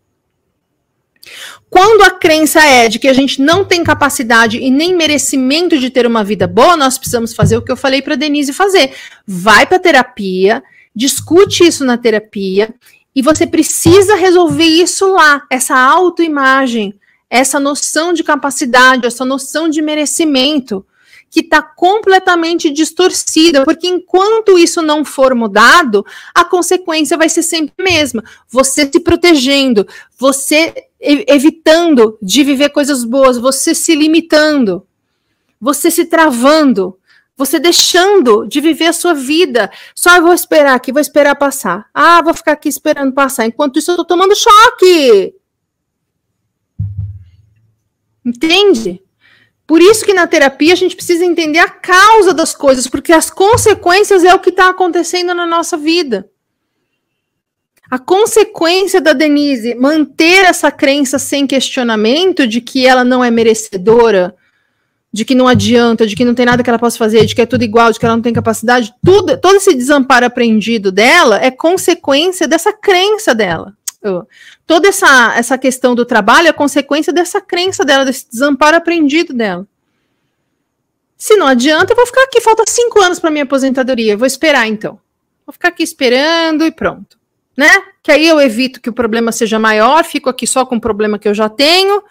Quando a crença é de que a gente não tem capacidade e nem merecimento de ter uma vida boa, nós precisamos fazer o que eu falei para Denise fazer. Vai para terapia, discute isso na terapia e você precisa resolver isso lá, essa autoimagem, essa noção de capacidade, essa noção de merecimento, que está completamente distorcida, porque enquanto isso não for mudado, a consequência vai ser sempre a mesma. Você se protegendo, você evitando de viver coisas boas, você se limitando, você se travando, você deixando de viver a sua vida. Só vou esperar aqui, vou esperar passar. Ah, vou ficar aqui esperando passar. Enquanto isso, eu tô tomando choque. Entende? Por isso que na terapia a gente precisa entender a causa das coisas, porque as consequências é o que está acontecendo na nossa vida. A consequência da Denise manter essa crença sem questionamento de que ela não é merecedora, de que não adianta, de que não tem nada que ela possa fazer, de que é tudo igual, de que ela não tem capacidade, tudo, todo esse desamparo aprendido dela é consequência dessa crença dela. Toda essa, essa questão do trabalho é consequência dessa crença dela, desse desamparo aprendido dela. Se não adianta, eu vou ficar aqui. Falta cinco anos para minha aposentadoria. Eu vou esperar então. Vou ficar aqui esperando e pronto. Né? Que aí eu evito que o problema seja maior, fico aqui só com o problema que eu já tenho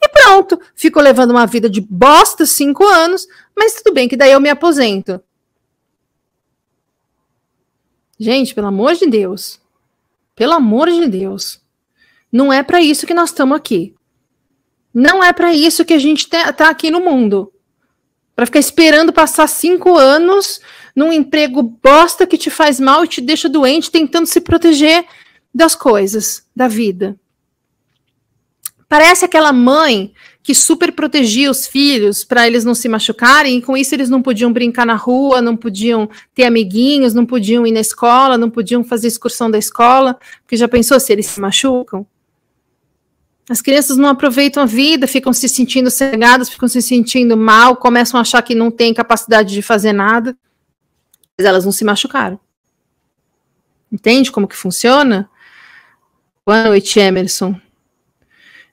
e pronto, fico levando uma vida de bosta cinco anos, mas tudo bem, que daí eu me aposento. Gente, pelo amor de Deus. Pelo amor de Deus. Não é para isso que nós estamos aqui. Não é para isso que a gente está aqui no mundo. Para ficar esperando passar cinco anos num emprego bosta que te faz mal e te deixa doente, tentando se proteger das coisas da vida. Parece aquela mãe que super protegia os filhos para eles não se machucarem, e com isso eles não podiam brincar na rua, não podiam ter amiguinhos, não podiam ir na escola, não podiam fazer excursão da escola, porque já pensou se eles se machucam? As crianças não aproveitam a vida, ficam se sentindo cegadas, ficam se sentindo mal, começam a achar que não têm capacidade de fazer nada, mas elas não se machucaram. Entende como que funciona? Boa noite, Emerson.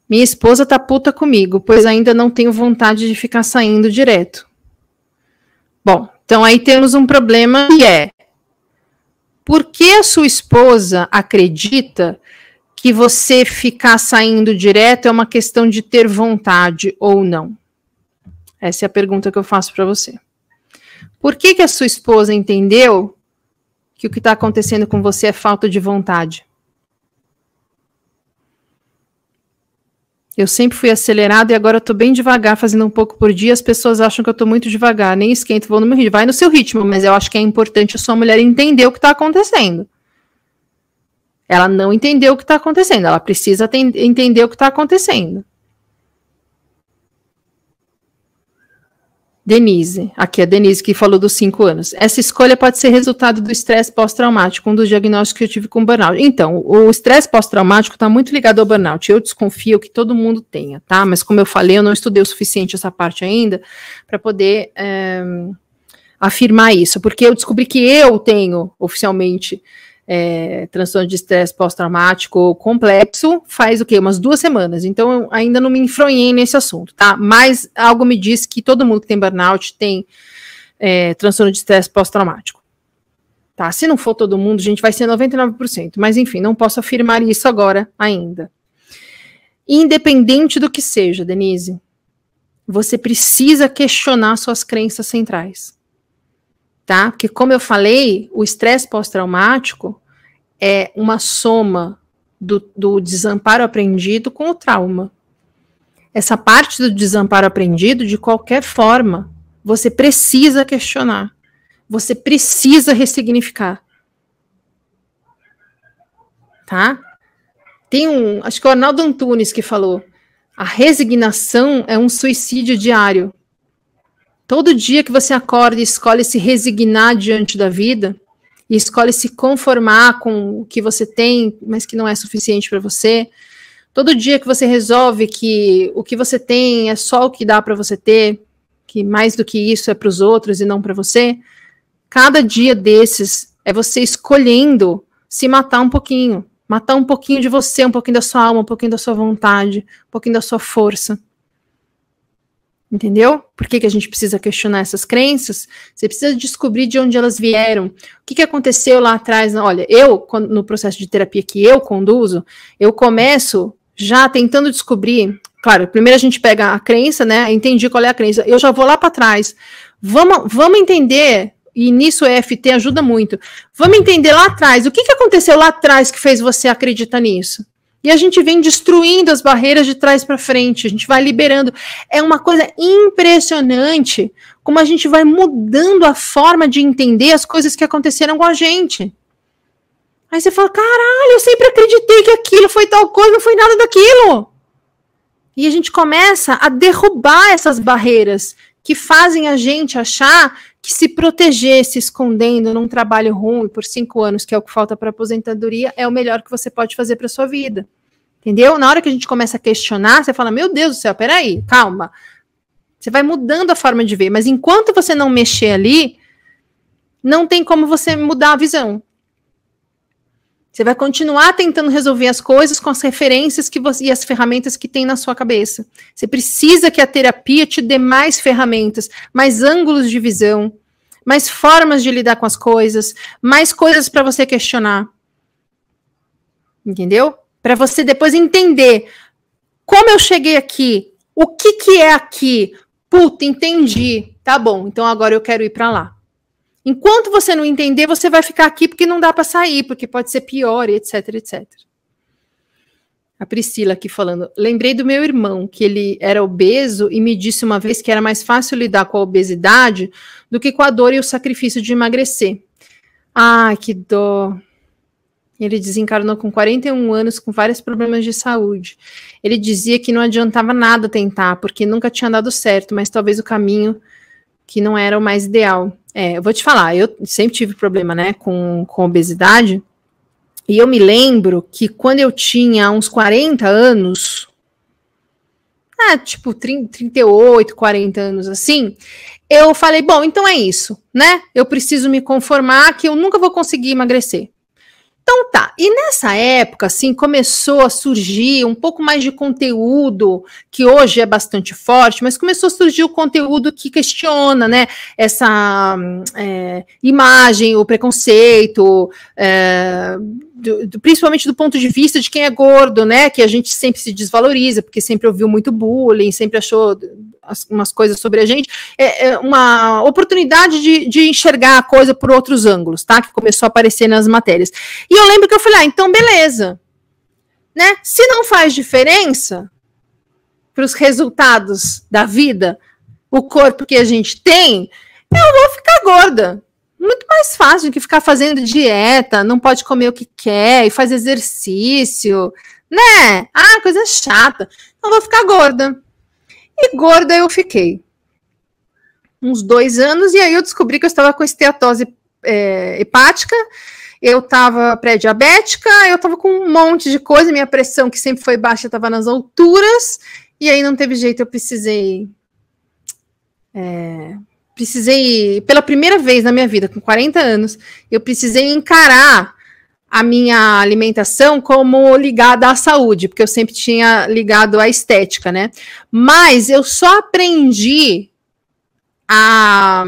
Minha esposa tá puta comigo, pois ainda não tenho vontade de ficar saindo direto. Bom, então aí temos um problema que é: por que a sua esposa acredita que você ficar saindo direto é uma questão de ter vontade ou não? Essa é a pergunta que eu faço para você. Por que, que a sua esposa entendeu que o que está acontecendo com você é falta de vontade? Eu sempre fui acelerado e agora eu tô bem devagar, fazendo um pouco por dia. As pessoas acham que eu tô muito devagar, nem esquento, vou no meu ritmo. Vai no seu ritmo, mas eu acho que é importante a sua mulher entender o que está acontecendo. Ela não entendeu o que está acontecendo, ela precisa entender o que está acontecendo. Denise, aqui é a Denise que falou dos cinco anos. Essa escolha pode ser resultado do estresse pós-traumático, um dos diagnósticos que eu tive com burnout. Então, o estresse pós-traumático está muito ligado ao burnout. Eu desconfio que todo mundo tenha, tá? Mas como eu falei, eu não estudei o suficiente essa parte ainda para poder é, afirmar isso, porque eu descobri que eu tenho oficialmente é, transtorno de estresse pós-traumático complexo faz o quê? Umas duas semanas. Então, eu ainda não me enfronhei nesse assunto, tá? Mas algo me diz que todo mundo que tem burnout tem é, transtorno de estresse pós-traumático. Tá? Se não for todo mundo, gente, vai ser 99%. Mas, enfim, não posso afirmar isso agora ainda. Independente do que seja, Denise, você precisa questionar suas crenças centrais tá? Porque, como eu falei, o estresse pós-traumático é uma soma do, do desamparo aprendido com o trauma. essa parte do desamparo aprendido de qualquer forma. Você precisa questionar. Você precisa ressignificar. Tá? Tem um, acho que é o Arnaldo Antunes que falou: a resignação é um suicídio diário. Todo dia que você acorda e escolhe se resignar diante da vida, e escolhe se conformar com o que você tem, mas que não é suficiente para você, todo dia que você resolve que o que você tem é só o que dá para você ter, que mais do que isso é para os outros e não para você, cada dia desses é você escolhendo se matar um pouquinho, matar um pouquinho de você, um pouquinho da sua alma, um pouquinho da sua vontade, um pouquinho da sua força. Entendeu? Por que, que a gente precisa questionar essas crenças? Você precisa descobrir de onde elas vieram. O que, que aconteceu lá atrás? Olha, eu, no processo de terapia que eu conduzo, eu começo já tentando descobrir. Claro, primeiro a gente pega a crença, né? Entendi qual é a crença. Eu já vou lá para trás. Vamos, vamos entender, e nisso o EFT ajuda muito. Vamos entender lá atrás. O que, que aconteceu lá atrás que fez você acreditar nisso? E a gente vem destruindo as barreiras de trás para frente, a gente vai liberando. É uma coisa impressionante como a gente vai mudando a forma de entender as coisas que aconteceram com a gente. Aí você fala: caralho, eu sempre acreditei que aquilo foi tal coisa, não foi nada daquilo. E a gente começa a derrubar essas barreiras que fazem a gente achar que se proteger se escondendo num trabalho ruim por cinco anos, que é o que falta para aposentadoria, é o melhor que você pode fazer para sua vida. Entendeu? Na hora que a gente começa a questionar, você fala: Meu Deus do céu, peraí, calma. Você vai mudando a forma de ver, mas enquanto você não mexer ali, não tem como você mudar a visão. Você vai continuar tentando resolver as coisas com as referências que você, e as ferramentas que tem na sua cabeça. Você precisa que a terapia te dê mais ferramentas, mais ângulos de visão, mais formas de lidar com as coisas, mais coisas para você questionar. Entendeu? Para você depois entender como eu cheguei aqui, o que que é aqui. Puta, entendi. Tá bom, então agora eu quero ir para lá. Enquanto você não entender, você vai ficar aqui porque não dá para sair, porque pode ser pior, etc, etc. A Priscila aqui falando. Lembrei do meu irmão, que ele era obeso e me disse uma vez que era mais fácil lidar com a obesidade do que com a dor e o sacrifício de emagrecer. Ai, que dó. Ele desencarnou com 41 anos, com vários problemas de saúde. Ele dizia que não adiantava nada tentar, porque nunca tinha dado certo, mas talvez o caminho que não era o mais ideal. É, eu vou te falar, eu sempre tive problema, né, com, com obesidade, e eu me lembro que quando eu tinha uns 40 anos, ah, tipo 30, 38, 40 anos assim, eu falei, bom, então é isso, né? Eu preciso me conformar que eu nunca vou conseguir emagrecer. Então tá, e nessa época, assim, começou a surgir um pouco mais de conteúdo, que hoje é bastante forte, mas começou a surgir o conteúdo que questiona, né, essa é, imagem, o preconceito, é, do, do, principalmente do ponto de vista de quem é gordo, né? Que a gente sempre se desvaloriza, porque sempre ouviu muito bullying, sempre achou umas coisas sobre a gente. É, é uma oportunidade de, de, enxergar a coisa por outros ângulos, tá? Que começou a aparecer nas matérias. E eu lembro que eu falei, ah, então beleza. Né? Se não faz diferença para os resultados da vida, o corpo que a gente tem, eu vou ficar gorda muito mais fácil do que ficar fazendo dieta, não pode comer o que quer e faz exercício, né? Ah, coisa chata. Então vou ficar gorda. E gorda eu fiquei. Uns dois anos, e aí eu descobri que eu estava com esteatose é, hepática, eu estava pré-diabética, eu estava com um monte de coisa, minha pressão, que sempre foi baixa, estava nas alturas, e aí não teve jeito, eu precisei. É, precisei, pela primeira vez na minha vida, com 40 anos, eu precisei encarar a minha alimentação como ligada à saúde, porque eu sempre tinha ligado à estética, né? Mas eu só aprendi a,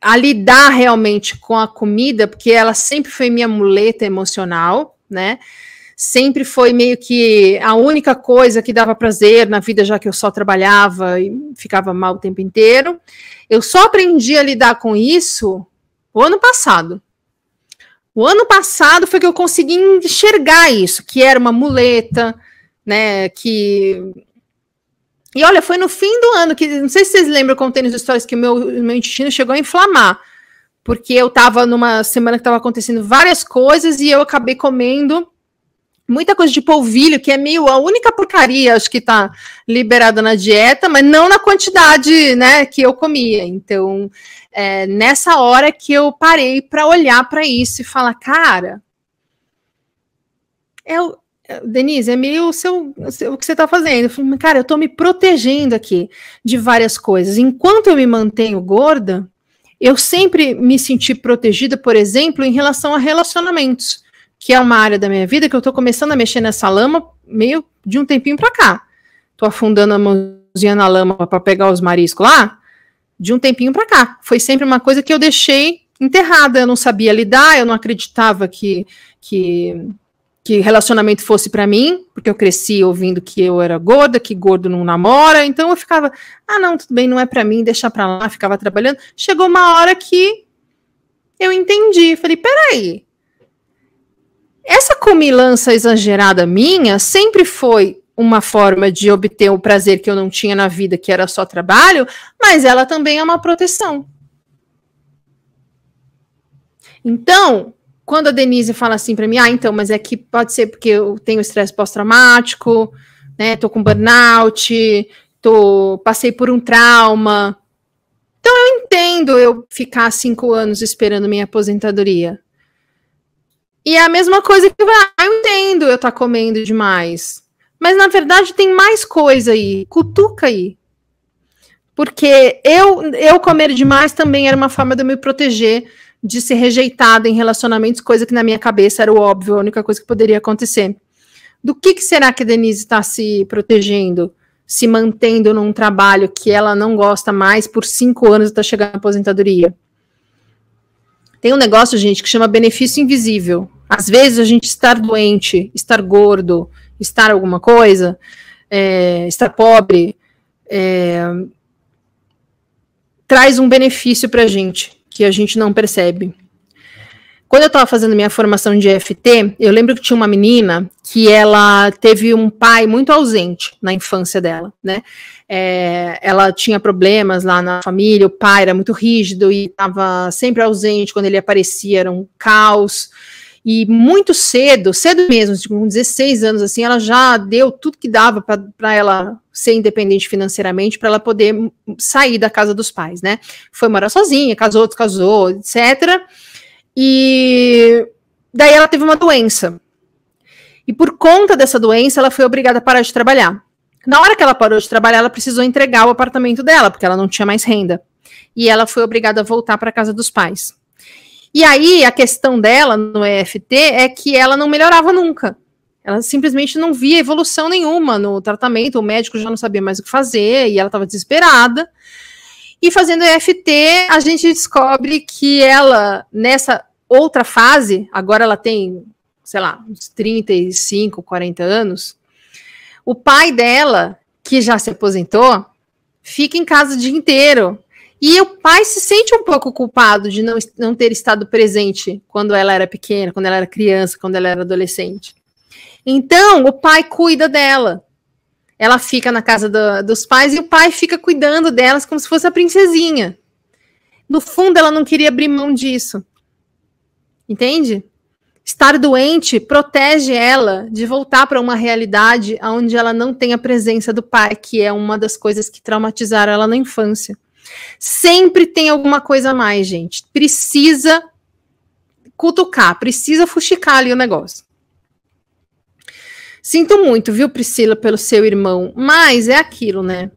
a lidar realmente com a comida, porque ela sempre foi minha muleta emocional, né? sempre foi meio que a única coisa que dava prazer na vida, já que eu só trabalhava e ficava mal o tempo inteiro. Eu só aprendi a lidar com isso o ano passado. O ano passado foi que eu consegui enxergar isso, que era uma muleta, né, que E olha, foi no fim do ano que, não sei se vocês lembram, contei nas histórias que o meu, meu intestino chegou a inflamar, porque eu tava numa semana que tava acontecendo várias coisas e eu acabei comendo muita coisa de polvilho, que é meio a única porcaria, acho que tá liberada na dieta, mas não na quantidade, né, que eu comia. Então, é, nessa hora que eu parei para olhar para isso e falar, cara, é o Denise, é meio o, seu, o que você está fazendo. Eu falei, cara, eu estou me protegendo aqui de várias coisas. Enquanto eu me mantenho gorda, eu sempre me senti protegida, por exemplo, em relação a relacionamentos, que é uma área da minha vida que eu estou começando a mexer nessa lama meio de um tempinho para cá. Estou afundando a mãozinha na lama para pegar os mariscos lá, de um tempinho para cá. Foi sempre uma coisa que eu deixei enterrada. Eu não sabia lidar, eu não acreditava que, que que relacionamento fosse para mim, porque eu cresci ouvindo que eu era gorda, que gordo não namora, então eu ficava, ah, não, tudo bem, não é para mim, deixa para lá, ficava trabalhando. Chegou uma hora que eu entendi, falei, peraí, essa comilança exagerada minha sempre foi uma forma de obter o prazer que eu não tinha na vida, que era só trabalho, mas ela também é uma proteção. Então, quando a Denise fala assim para mim, ah, então, mas é que pode ser porque eu tenho estresse pós-traumático, né? Tô com burnout, tô, passei por um trauma. Então eu entendo eu ficar cinco anos esperando minha aposentadoria. E é a mesma coisa que ah, eu entendo eu tá comendo demais. Mas na verdade tem mais coisa aí. Cutuca aí. Porque eu, eu comer demais também era uma forma de eu me proteger de ser rejeitada em relacionamentos, coisa que na minha cabeça era o óbvio, a única coisa que poderia acontecer. Do que, que será que a Denise está se protegendo? Se mantendo num trabalho que ela não gosta mais por cinco anos está chegando à aposentadoria? Tem um negócio, gente, que chama benefício invisível. Às vezes a gente estar doente, estar gordo, estar alguma coisa, é, estar pobre, é, traz um benefício para a gente que a gente não percebe. Quando eu estava fazendo minha formação de EFT, eu lembro que tinha uma menina que ela teve um pai muito ausente na infância dela, né? É, ela tinha problemas lá na família, o pai era muito rígido e estava sempre ausente, quando ele aparecia era um caos. E muito cedo, cedo mesmo, com 16 anos, assim, ela já deu tudo que dava para ela ser independente financeiramente, para ela poder sair da casa dos pais, né? Foi morar sozinha, casou, descasou, etc. E daí ela teve uma doença. E por conta dessa doença, ela foi obrigada a parar de trabalhar. Na hora que ela parou de trabalhar, ela precisou entregar o apartamento dela, porque ela não tinha mais renda. E ela foi obrigada a voltar para a casa dos pais. E aí a questão dela no EFT é que ela não melhorava nunca. Ela simplesmente não via evolução nenhuma no tratamento, o médico já não sabia mais o que fazer e ela estava desesperada. E fazendo EFT, a gente descobre que ela, nessa outra fase, agora ela tem, sei lá, uns 35, 40 anos, o pai dela, que já se aposentou, fica em casa o dia inteiro e o pai se sente um pouco culpado de não, não ter estado presente quando ela era pequena, quando ela era criança, quando ela era adolescente. Então, o pai cuida dela. Ela fica na casa do, dos pais e o pai fica cuidando delas como se fosse a princesinha. No fundo, ela não queria abrir mão disso. Entende? Estar doente protege ela de voltar para uma realidade onde ela não tem a presença do pai, que é uma das coisas que traumatizaram ela na infância. Sempre tem alguma coisa a mais, gente. Precisa cutucar, precisa fuxicar ali o negócio. Sinto muito, viu, Priscila, pelo seu irmão, mas é aquilo, né?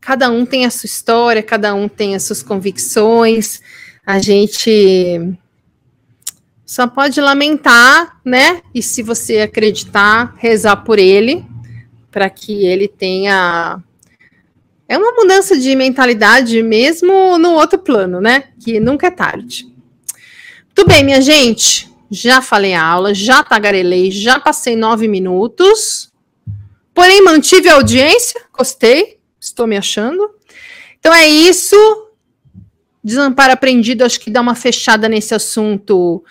Cada um tem a sua história, cada um tem as suas convicções. A gente só pode lamentar, né? E se você acreditar, rezar por ele, para que ele tenha é uma mudança de mentalidade mesmo no outro plano, né? Que nunca é tarde. Tudo bem, minha gente. Já falei a aula, já tagarelei, já passei nove minutos. Porém, mantive a audiência, gostei, estou me achando. Então é isso. Desamparo aprendido, acho que dá uma fechada nesse assunto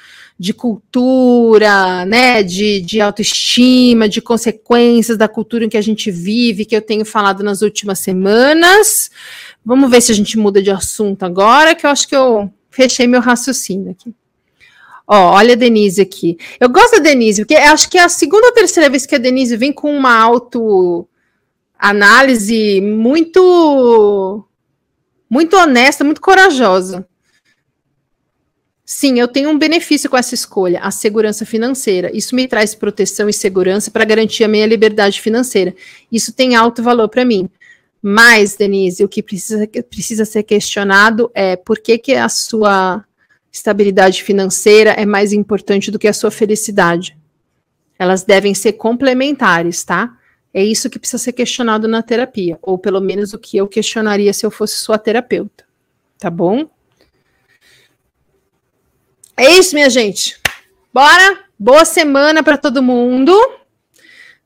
de cultura, né, de, de autoestima, de consequências da cultura em que a gente vive, que eu tenho falado nas últimas semanas. Vamos ver se a gente muda de assunto agora, que eu acho que eu fechei meu raciocínio aqui. Ó, olha a Denise aqui. Eu gosto da Denise, porque acho que é a segunda ou terceira vez que a Denise vem com uma autoanálise muito muito honesta, muito corajosa. Sim, eu tenho um benefício com essa escolha, a segurança financeira. Isso me traz proteção e segurança para garantir a minha liberdade financeira. Isso tem alto valor para mim. Mas, Denise, o que precisa, precisa ser questionado é por que, que a sua estabilidade financeira é mais importante do que a sua felicidade. Elas devem ser complementares, tá? É isso que precisa ser questionado na terapia, ou pelo menos o que eu questionaria se eu fosse sua terapeuta. Tá bom? É isso, minha gente. Bora? Boa semana para todo mundo.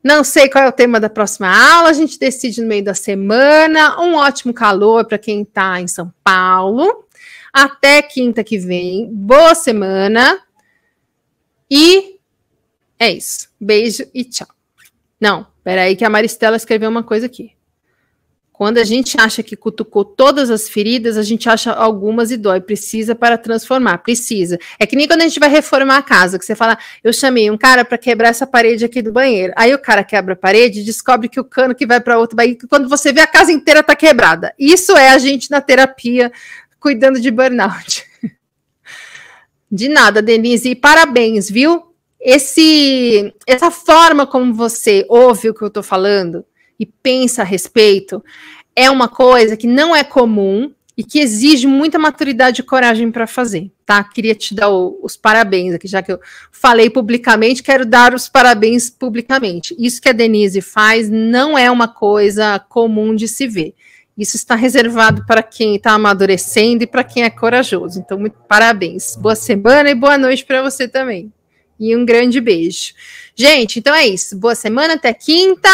Não sei qual é o tema da próxima aula, a gente decide no meio da semana. Um ótimo calor para quem está em São Paulo. Até quinta que vem. Boa semana. E é isso. Beijo e tchau. Não, peraí que a Maristela escreveu uma coisa aqui. Quando a gente acha que cutucou todas as feridas, a gente acha algumas e dói. Precisa para transformar, precisa. É que nem quando a gente vai reformar a casa, que você fala, eu chamei um cara para quebrar essa parede aqui do banheiro. Aí o cara quebra a parede descobre que o cano que vai para outro banheiro, quando você vê a casa inteira tá quebrada. Isso é a gente na terapia cuidando de burnout. De nada, Denise, e parabéns, viu? Esse, essa forma como você ouve o que eu estou falando, e pensa a respeito, é uma coisa que não é comum e que exige muita maturidade e coragem para fazer, tá? Queria te dar o, os parabéns aqui, já que eu falei publicamente, quero dar os parabéns publicamente. Isso que a Denise faz não é uma coisa comum de se ver. Isso está reservado para quem está amadurecendo e para quem é corajoso. Então, muito parabéns. Boa semana e boa noite para você também. E um grande beijo. Gente, então é isso. Boa semana, até quinta.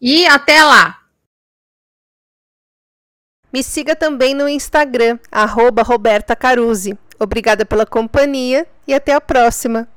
E até lá! Me siga também no Instagram, Roberta Caruzzi. Obrigada pela companhia e até a próxima!